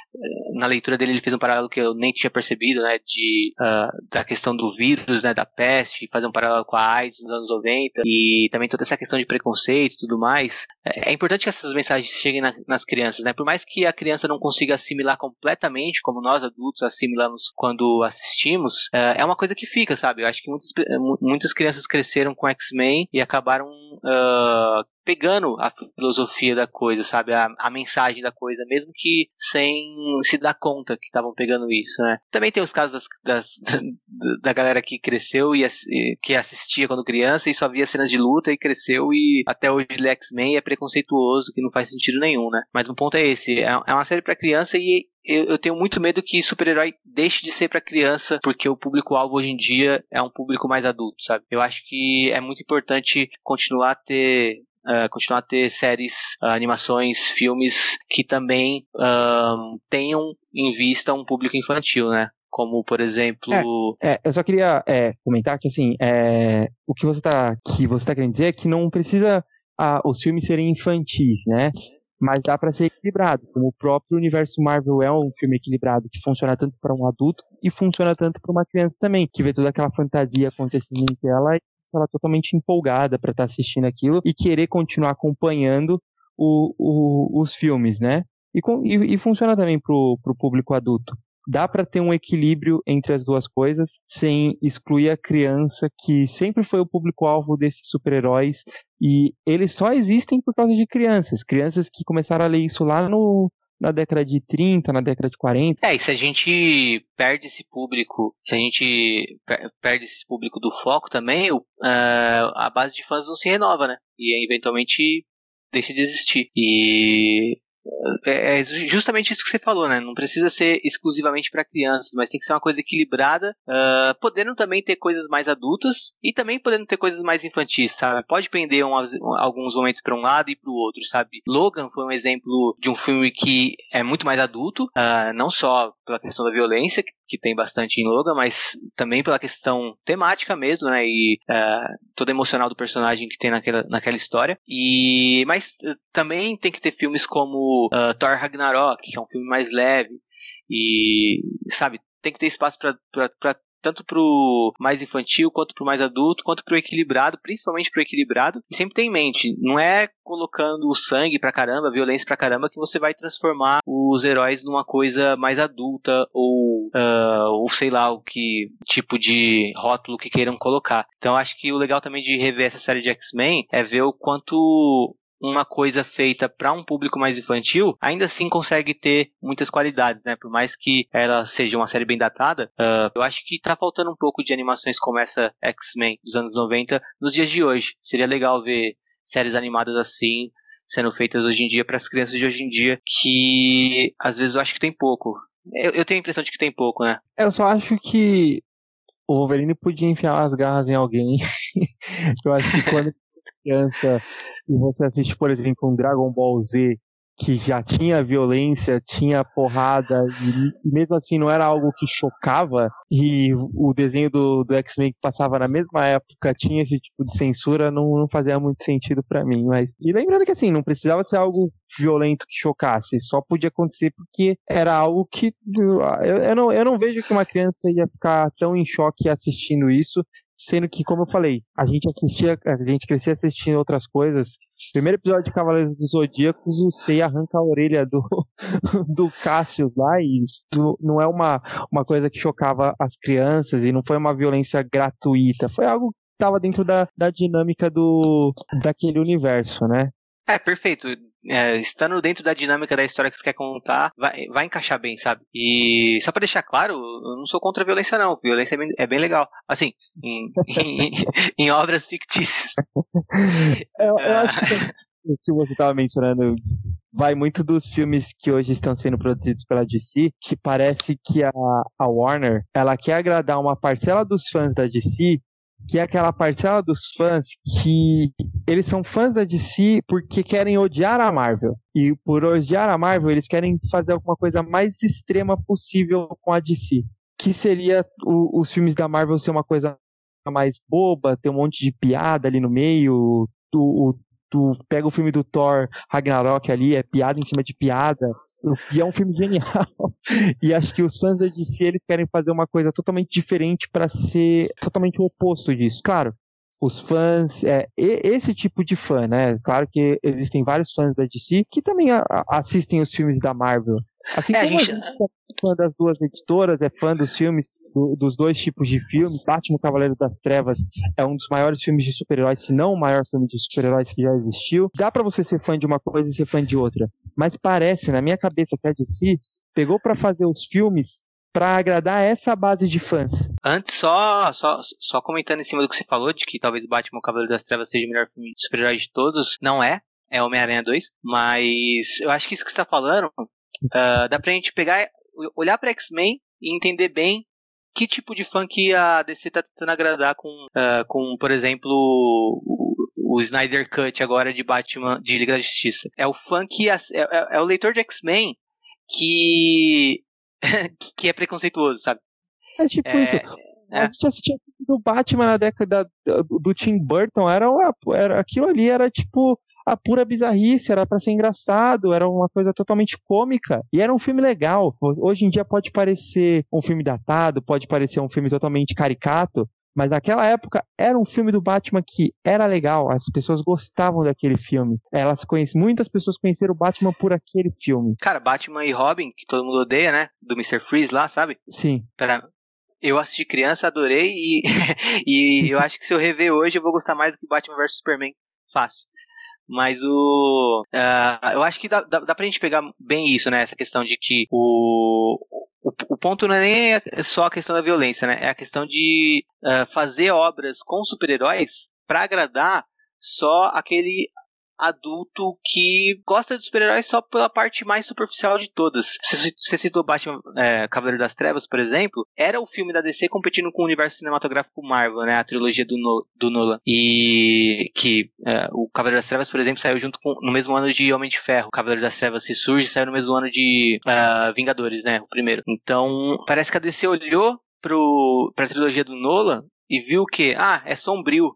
na leitura dele ele fez um paralelo que eu nem tinha percebido, né, de uh, da questão do vírus, né, da peste, fazer um paralelo com a AIDS nos anos 90 e também toda essa questão de preconceito e tudo mais. É, é importante que essas mensagens cheguem na, nas crianças, né? Por mais que a criança não consiga assimilar completamente, como nós adultos assimilamos quando assistimos, uh, é uma coisa que fica, sabe? Eu acho que muitas, muitas crianças cresceram com X-Men e acabaram uh, pegando a filosofia da coisa, sabe? A, a, mensagem da coisa, mesmo que sem se dar conta que estavam pegando isso, né? Também tem os casos das, das, da galera que cresceu e que assistia quando criança e só via cenas de luta e cresceu e até hoje ele X-Men é preconceituoso, que não faz sentido nenhum, né? Mas o ponto é esse, é, é uma série para criança e eu, eu, tenho muito medo que super-herói deixe de ser para criança, porque o público-alvo hoje em dia é um público mais adulto, sabe? Eu acho que é muito importante continuar a ter Uh, continuar a ter séries, uh, animações, filmes que também uh, tenham em vista um público infantil, né? Como, por exemplo. É, é, eu só queria é, comentar que, assim, é, o que você está que você tá querendo dizer é que não precisa os filmes serem infantis, né? Mas dá para ser equilibrado. Como o próprio universo Marvel é um filme equilibrado que funciona tanto para um adulto e funciona tanto para uma criança também, que vê toda aquela fantasia acontecendo em tela ela totalmente empolgada para estar tá assistindo aquilo e querer continuar acompanhando o, o, os filmes, né? E, e, e funciona também pro, pro público adulto. Dá para ter um equilíbrio entre as duas coisas sem excluir a criança que sempre foi o público-alvo desses super-heróis e eles só existem por causa de crianças. Crianças que começaram a ler isso lá no, na década de 30, na década de 40. É, e se a gente perde esse público, se a gente perde esse público do foco também, uh, a base de fãs não se renova, né? E eventualmente deixa de existir. E é, é justamente isso que você falou, né? Não precisa ser exclusivamente para crianças, mas tem que ser uma coisa equilibrada, uh, podendo também ter coisas mais adultas e também podendo ter coisas mais infantis, sabe? Pode prender um, alguns momentos para um lado e para o outro, sabe? Logan foi um exemplo de um filme que é muito mais adulto, uh, não só pela questão da violência, que tem bastante em Logan, mas também pela questão temática mesmo, né? E uh, toda emocional do personagem que tem naquela, naquela história. E mas uh, também tem que ter filmes como uh, Thor Ragnarok, que é um filme mais leve. E, sabe, tem que ter espaço para tanto pro mais infantil, quanto pro mais adulto, quanto pro equilibrado, principalmente pro equilibrado. E sempre tem em mente, não é colocando o sangue pra caramba, violência pra caramba, que você vai transformar os heróis numa coisa mais adulta ou, uh, ou sei lá, o que tipo de rótulo que queiram colocar. Então acho que o legal também de rever essa série de X-Men é ver o quanto uma coisa feita para um público mais infantil, ainda assim consegue ter muitas qualidades, né? Por mais que ela seja uma série bem datada, uh, eu acho que tá faltando um pouco de animações como essa X-Men dos anos 90 nos dias de hoje. Seria legal ver séries animadas assim sendo feitas hoje em dia para as crianças de hoje em dia, que às vezes eu acho que tem pouco. Eu, eu tenho a impressão de que tem pouco, né? Eu só acho que o Wolverine podia enfiar as garras em alguém. eu acho que quando criança e você assiste, por exemplo, um Dragon Ball Z que já tinha violência, tinha porrada, e, e, mesmo assim não era algo que chocava, e o desenho do, do X-Men que passava na mesma época tinha esse tipo de censura, não, não fazia muito sentido para mim. Mas, e lembrando que assim, não precisava ser algo violento que chocasse, só podia acontecer porque era algo que eu, eu, não, eu não vejo que uma criança ia ficar tão em choque assistindo isso, Sendo que, como eu falei, a gente assistia, a gente crescia assistindo outras coisas. Primeiro episódio de Cavaleiros dos Zodíacos, o Sei arranca a orelha do, do Cassius lá e não é uma, uma coisa que chocava as crianças e não foi uma violência gratuita. Foi algo que estava dentro da, da dinâmica do, daquele universo, né? É, perfeito é, estando dentro da dinâmica da história que você quer contar, vai, vai encaixar bem, sabe? E só para deixar claro, eu não sou contra a violência, não. Violência é bem, é bem legal. Assim, em, em, em, obras fictícias. eu, eu acho que o que você estava mencionando vai muito dos filmes que hoje estão sendo produzidos pela DC, que parece que a, a Warner, ela quer agradar uma parcela dos fãs da DC que é aquela parcela dos fãs que eles são fãs da DC porque querem odiar a Marvel. E por odiar a Marvel, eles querem fazer alguma coisa mais extrema possível com a DC. Que seria o, os filmes da Marvel ser uma coisa mais boba, ter um monte de piada ali no meio. Tu, tu pega o filme do Thor Ragnarok ali, é piada em cima de piada. Que é um filme genial. e acho que os fãs da DC eles querem fazer uma coisa totalmente diferente para ser totalmente o oposto disso. Claro, os fãs, é, esse tipo de fã, né? Claro que existem vários fãs da DC que também assistem os filmes da Marvel. Assim é, como a gente... a gente é fã das duas editoras, é fã dos filmes, do, dos dois tipos de filmes. Batman Cavaleiro das Trevas é um dos maiores filmes de super-heróis, se não o maior filme de super-heróis que já existiu. Dá para você ser fã de uma coisa e ser fã de outra. Mas parece, na minha cabeça, que a DC pegou para fazer os filmes para agradar essa base de fãs. Antes, só, só, só comentando em cima do que você falou, de que talvez Batman Cavaleiro das Trevas seja o melhor filme de super-heróis de todos, não é. É Homem-Aranha 2, mas eu acho que isso que você tá falando Uh, dá pra gente pegar, olhar pra X-Men e entender bem que tipo de fã que a DC tá tentando agradar com, uh, com por exemplo, o, o, Snyder Cut agora de Batman, de Liga da Justiça. É o fã que é, é, é o leitor de X-Men que que é preconceituoso, sabe? É tipo é, isso. É. A gente assistia do Batman na década do, Tim Burton, era, era aquilo ali era tipo a pura bizarrice, era para ser engraçado, era uma coisa totalmente cômica e era um filme legal. Hoje em dia pode parecer um filme datado, pode parecer um filme totalmente caricato, mas naquela época era um filme do Batman que era legal, as pessoas gostavam daquele filme. Elas conhecem, muitas pessoas conheceram o Batman por aquele filme. Cara, Batman e Robin, que todo mundo odeia, né? Do Mr. Freeze lá, sabe? Sim. Pera, eu assisti criança, adorei e, e eu acho que se eu rever hoje eu vou gostar mais do que Batman vs Superman. Fácil. Mas o. Uh, eu acho que dá, dá, dá pra gente pegar bem isso, né? Essa questão de que o. O, o ponto não é nem só a questão da violência, né? É a questão de uh, fazer obras com super-heróis para agradar só aquele adulto que gosta de super-heróis só pela parte mais superficial de todas. Você citou Batman é, Cavaleiro das Trevas, por exemplo, era o filme da DC competindo com o universo cinematográfico Marvel, né? A trilogia do, no, do Nolan. E que é, o Cavaleiro das Trevas, por exemplo, saiu junto com no mesmo ano de Homem de Ferro. O Cavaleiro das Trevas se surge saiu no mesmo ano de uh, Vingadores, né? O primeiro. Então, parece que a DC olhou pro, pra trilogia do Nolan e viu que, ah, é sombrio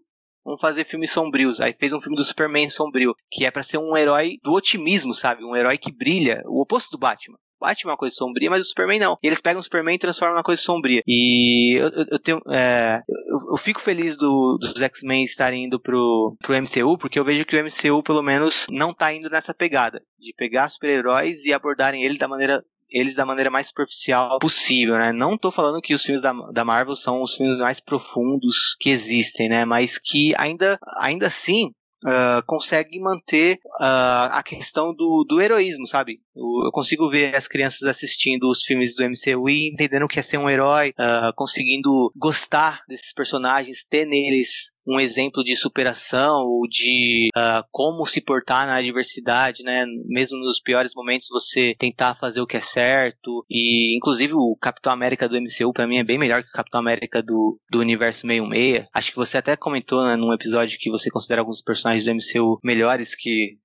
vamos fazer filmes sombrios. Aí fez um filme do Superman sombrio, que é para ser um herói do otimismo, sabe? Um herói que brilha, o oposto do Batman. Batman é uma coisa sombria, mas o Superman não. E eles pegam o Superman e transformam numa coisa sombria. E eu, eu, eu tenho. É, eu, eu, fico feliz do, dos X-Men estarem indo pro, pro MCU, porque eu vejo que o MCU, pelo menos, não tá indo nessa pegada. De pegar super-heróis e abordarem ele da maneira eles da maneira mais superficial possível, né? Não tô falando que os filmes da, da Marvel são os filmes mais profundos que existem, né? Mas que ainda, ainda assim uh, consegue manter uh, a questão do, do heroísmo, sabe? Eu, consigo ver as crianças assistindo os filmes do MCU e entendendo o que é ser um herói, uh, conseguindo gostar desses personagens, ter neles um exemplo de superação ou de uh, como se portar na adversidade, né? Mesmo nos piores momentos você tentar fazer o que é certo e inclusive o Capitão América do MCU para mim é bem melhor que o Capitão América do, do universo 66. Acho que você até comentou né, num episódio que você considera alguns personagens do MCU melhores que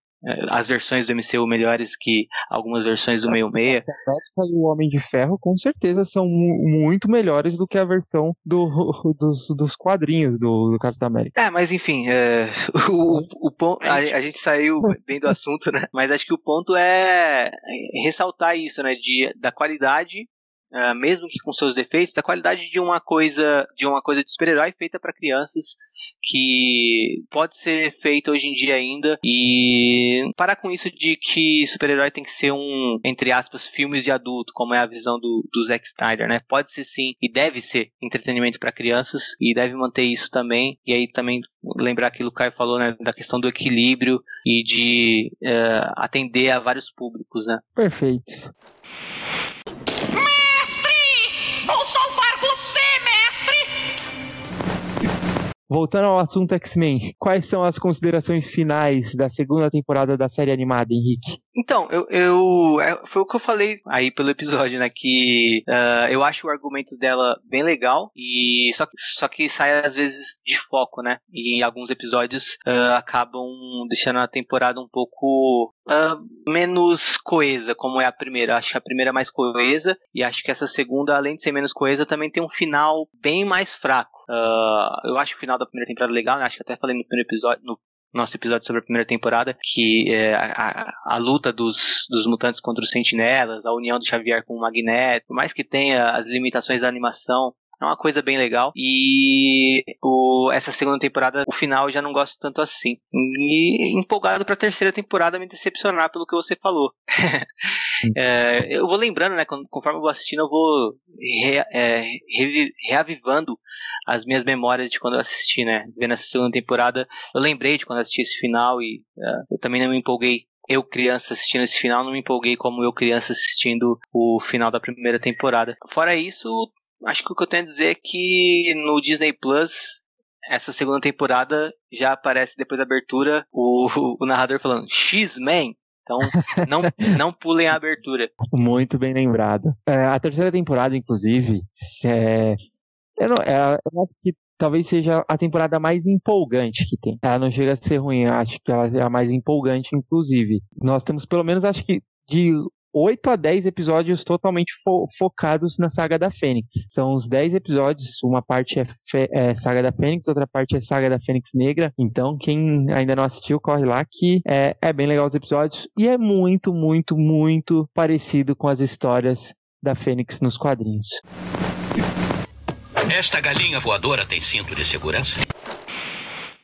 as versões do MCU melhores que algumas versões do meio meia. A e o Homem de Ferro com certeza são muito melhores do que a versão do, dos, dos quadrinhos do, do Capitão América. É, mas enfim, é, o, o, o a, a, gente saiu bem do assunto, né? Mas acho que o ponto é ressaltar isso, né? De, da qualidade Uh, mesmo que com seus defeitos, da qualidade de uma coisa de uma coisa de super-herói feita para crianças que pode ser feita hoje em dia ainda e parar com isso de que super-herói tem que ser um entre aspas filmes de adulto, como é a visão do, do Zack Snyder, né? Pode ser sim e deve ser entretenimento para crianças e deve manter isso também. E aí também lembrar que o Caio falou, né, da questão do equilíbrio e de uh, atender a vários públicos, né? Perfeito. social Voltando ao assunto X-Men, quais são as considerações finais da segunda temporada da série animada, Henrique? Então, eu, eu é, foi o que eu falei aí pelo episódio, né? Que uh, eu acho o argumento dela bem legal e só, só que sai às vezes de foco, né? E em alguns episódios uh, acabam deixando a temporada um pouco uh, menos coesa, como é a primeira. Acho a primeira é mais coesa e acho que essa segunda, além de ser menos coesa, também tem um final bem mais fraco. Eu acho o final da primeira temporada legal, né? Acho que até falei no primeiro episódio, no nosso episódio sobre a primeira temporada, que é a, a, a, luta dos, dos mutantes contra os sentinelas, a união do Xavier com o Magneto, por mais que tenha as limitações da animação, é uma coisa bem legal. E o, essa segunda temporada, o final, eu já não gosto tanto assim. E empolgado pra terceira temporada me decepcionar pelo que você falou. é, eu vou lembrando, né? Conforme eu vou assistindo, eu vou re, é, re, reavivando as minhas memórias de quando eu assisti, né? Vendo essa segunda temporada, eu lembrei de quando eu assisti esse final e é, eu também não me empolguei eu criança assistindo esse final, não me empolguei como eu criança assistindo o final da primeira temporada. Fora isso, acho que o que eu tenho a dizer é que no Disney Plus, essa segunda temporada já aparece depois da abertura o, o narrador falando X-Men. Então, não, não pulem a abertura. Muito bem lembrado. É, a terceira temporada, inclusive, é, eu, não, é, eu acho que talvez seja a temporada mais empolgante que tem. Ela não chega a ser ruim, acho que ela é a mais empolgante, inclusive. Nós temos pelo menos, acho que de 8 a 10 episódios totalmente fo focados na saga da Fênix. São os 10 episódios, uma parte é, é, saga da Fênix, outra parte é saga da Fênix Negra. Então, quem ainda não assistiu, corre lá que é, é bem legal os episódios e é muito, muito, muito parecido com as histórias da Fênix nos quadrinhos. Esta galinha voadora tem cinto de segurança?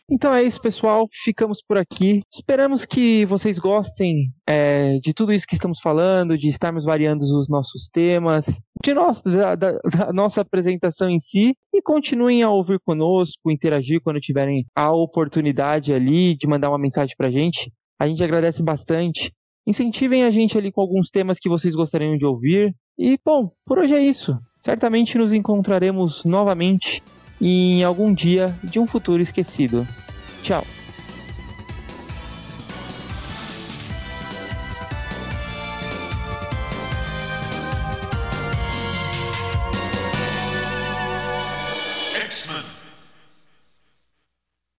Então é isso, pessoal. Ficamos por aqui. Esperamos que vocês gostem é, de tudo isso que estamos falando, de estarmos variando os nossos temas, de nós, da, da, da, nossa apresentação em si. E continuem a ouvir conosco, interagir quando tiverem a oportunidade ali de mandar uma mensagem pra gente. A gente agradece bastante. Incentivem a gente ali com alguns temas que vocês gostariam de ouvir. E, bom, por hoje é isso. Certamente nos encontraremos novamente em algum dia de um futuro esquecido. Tchau!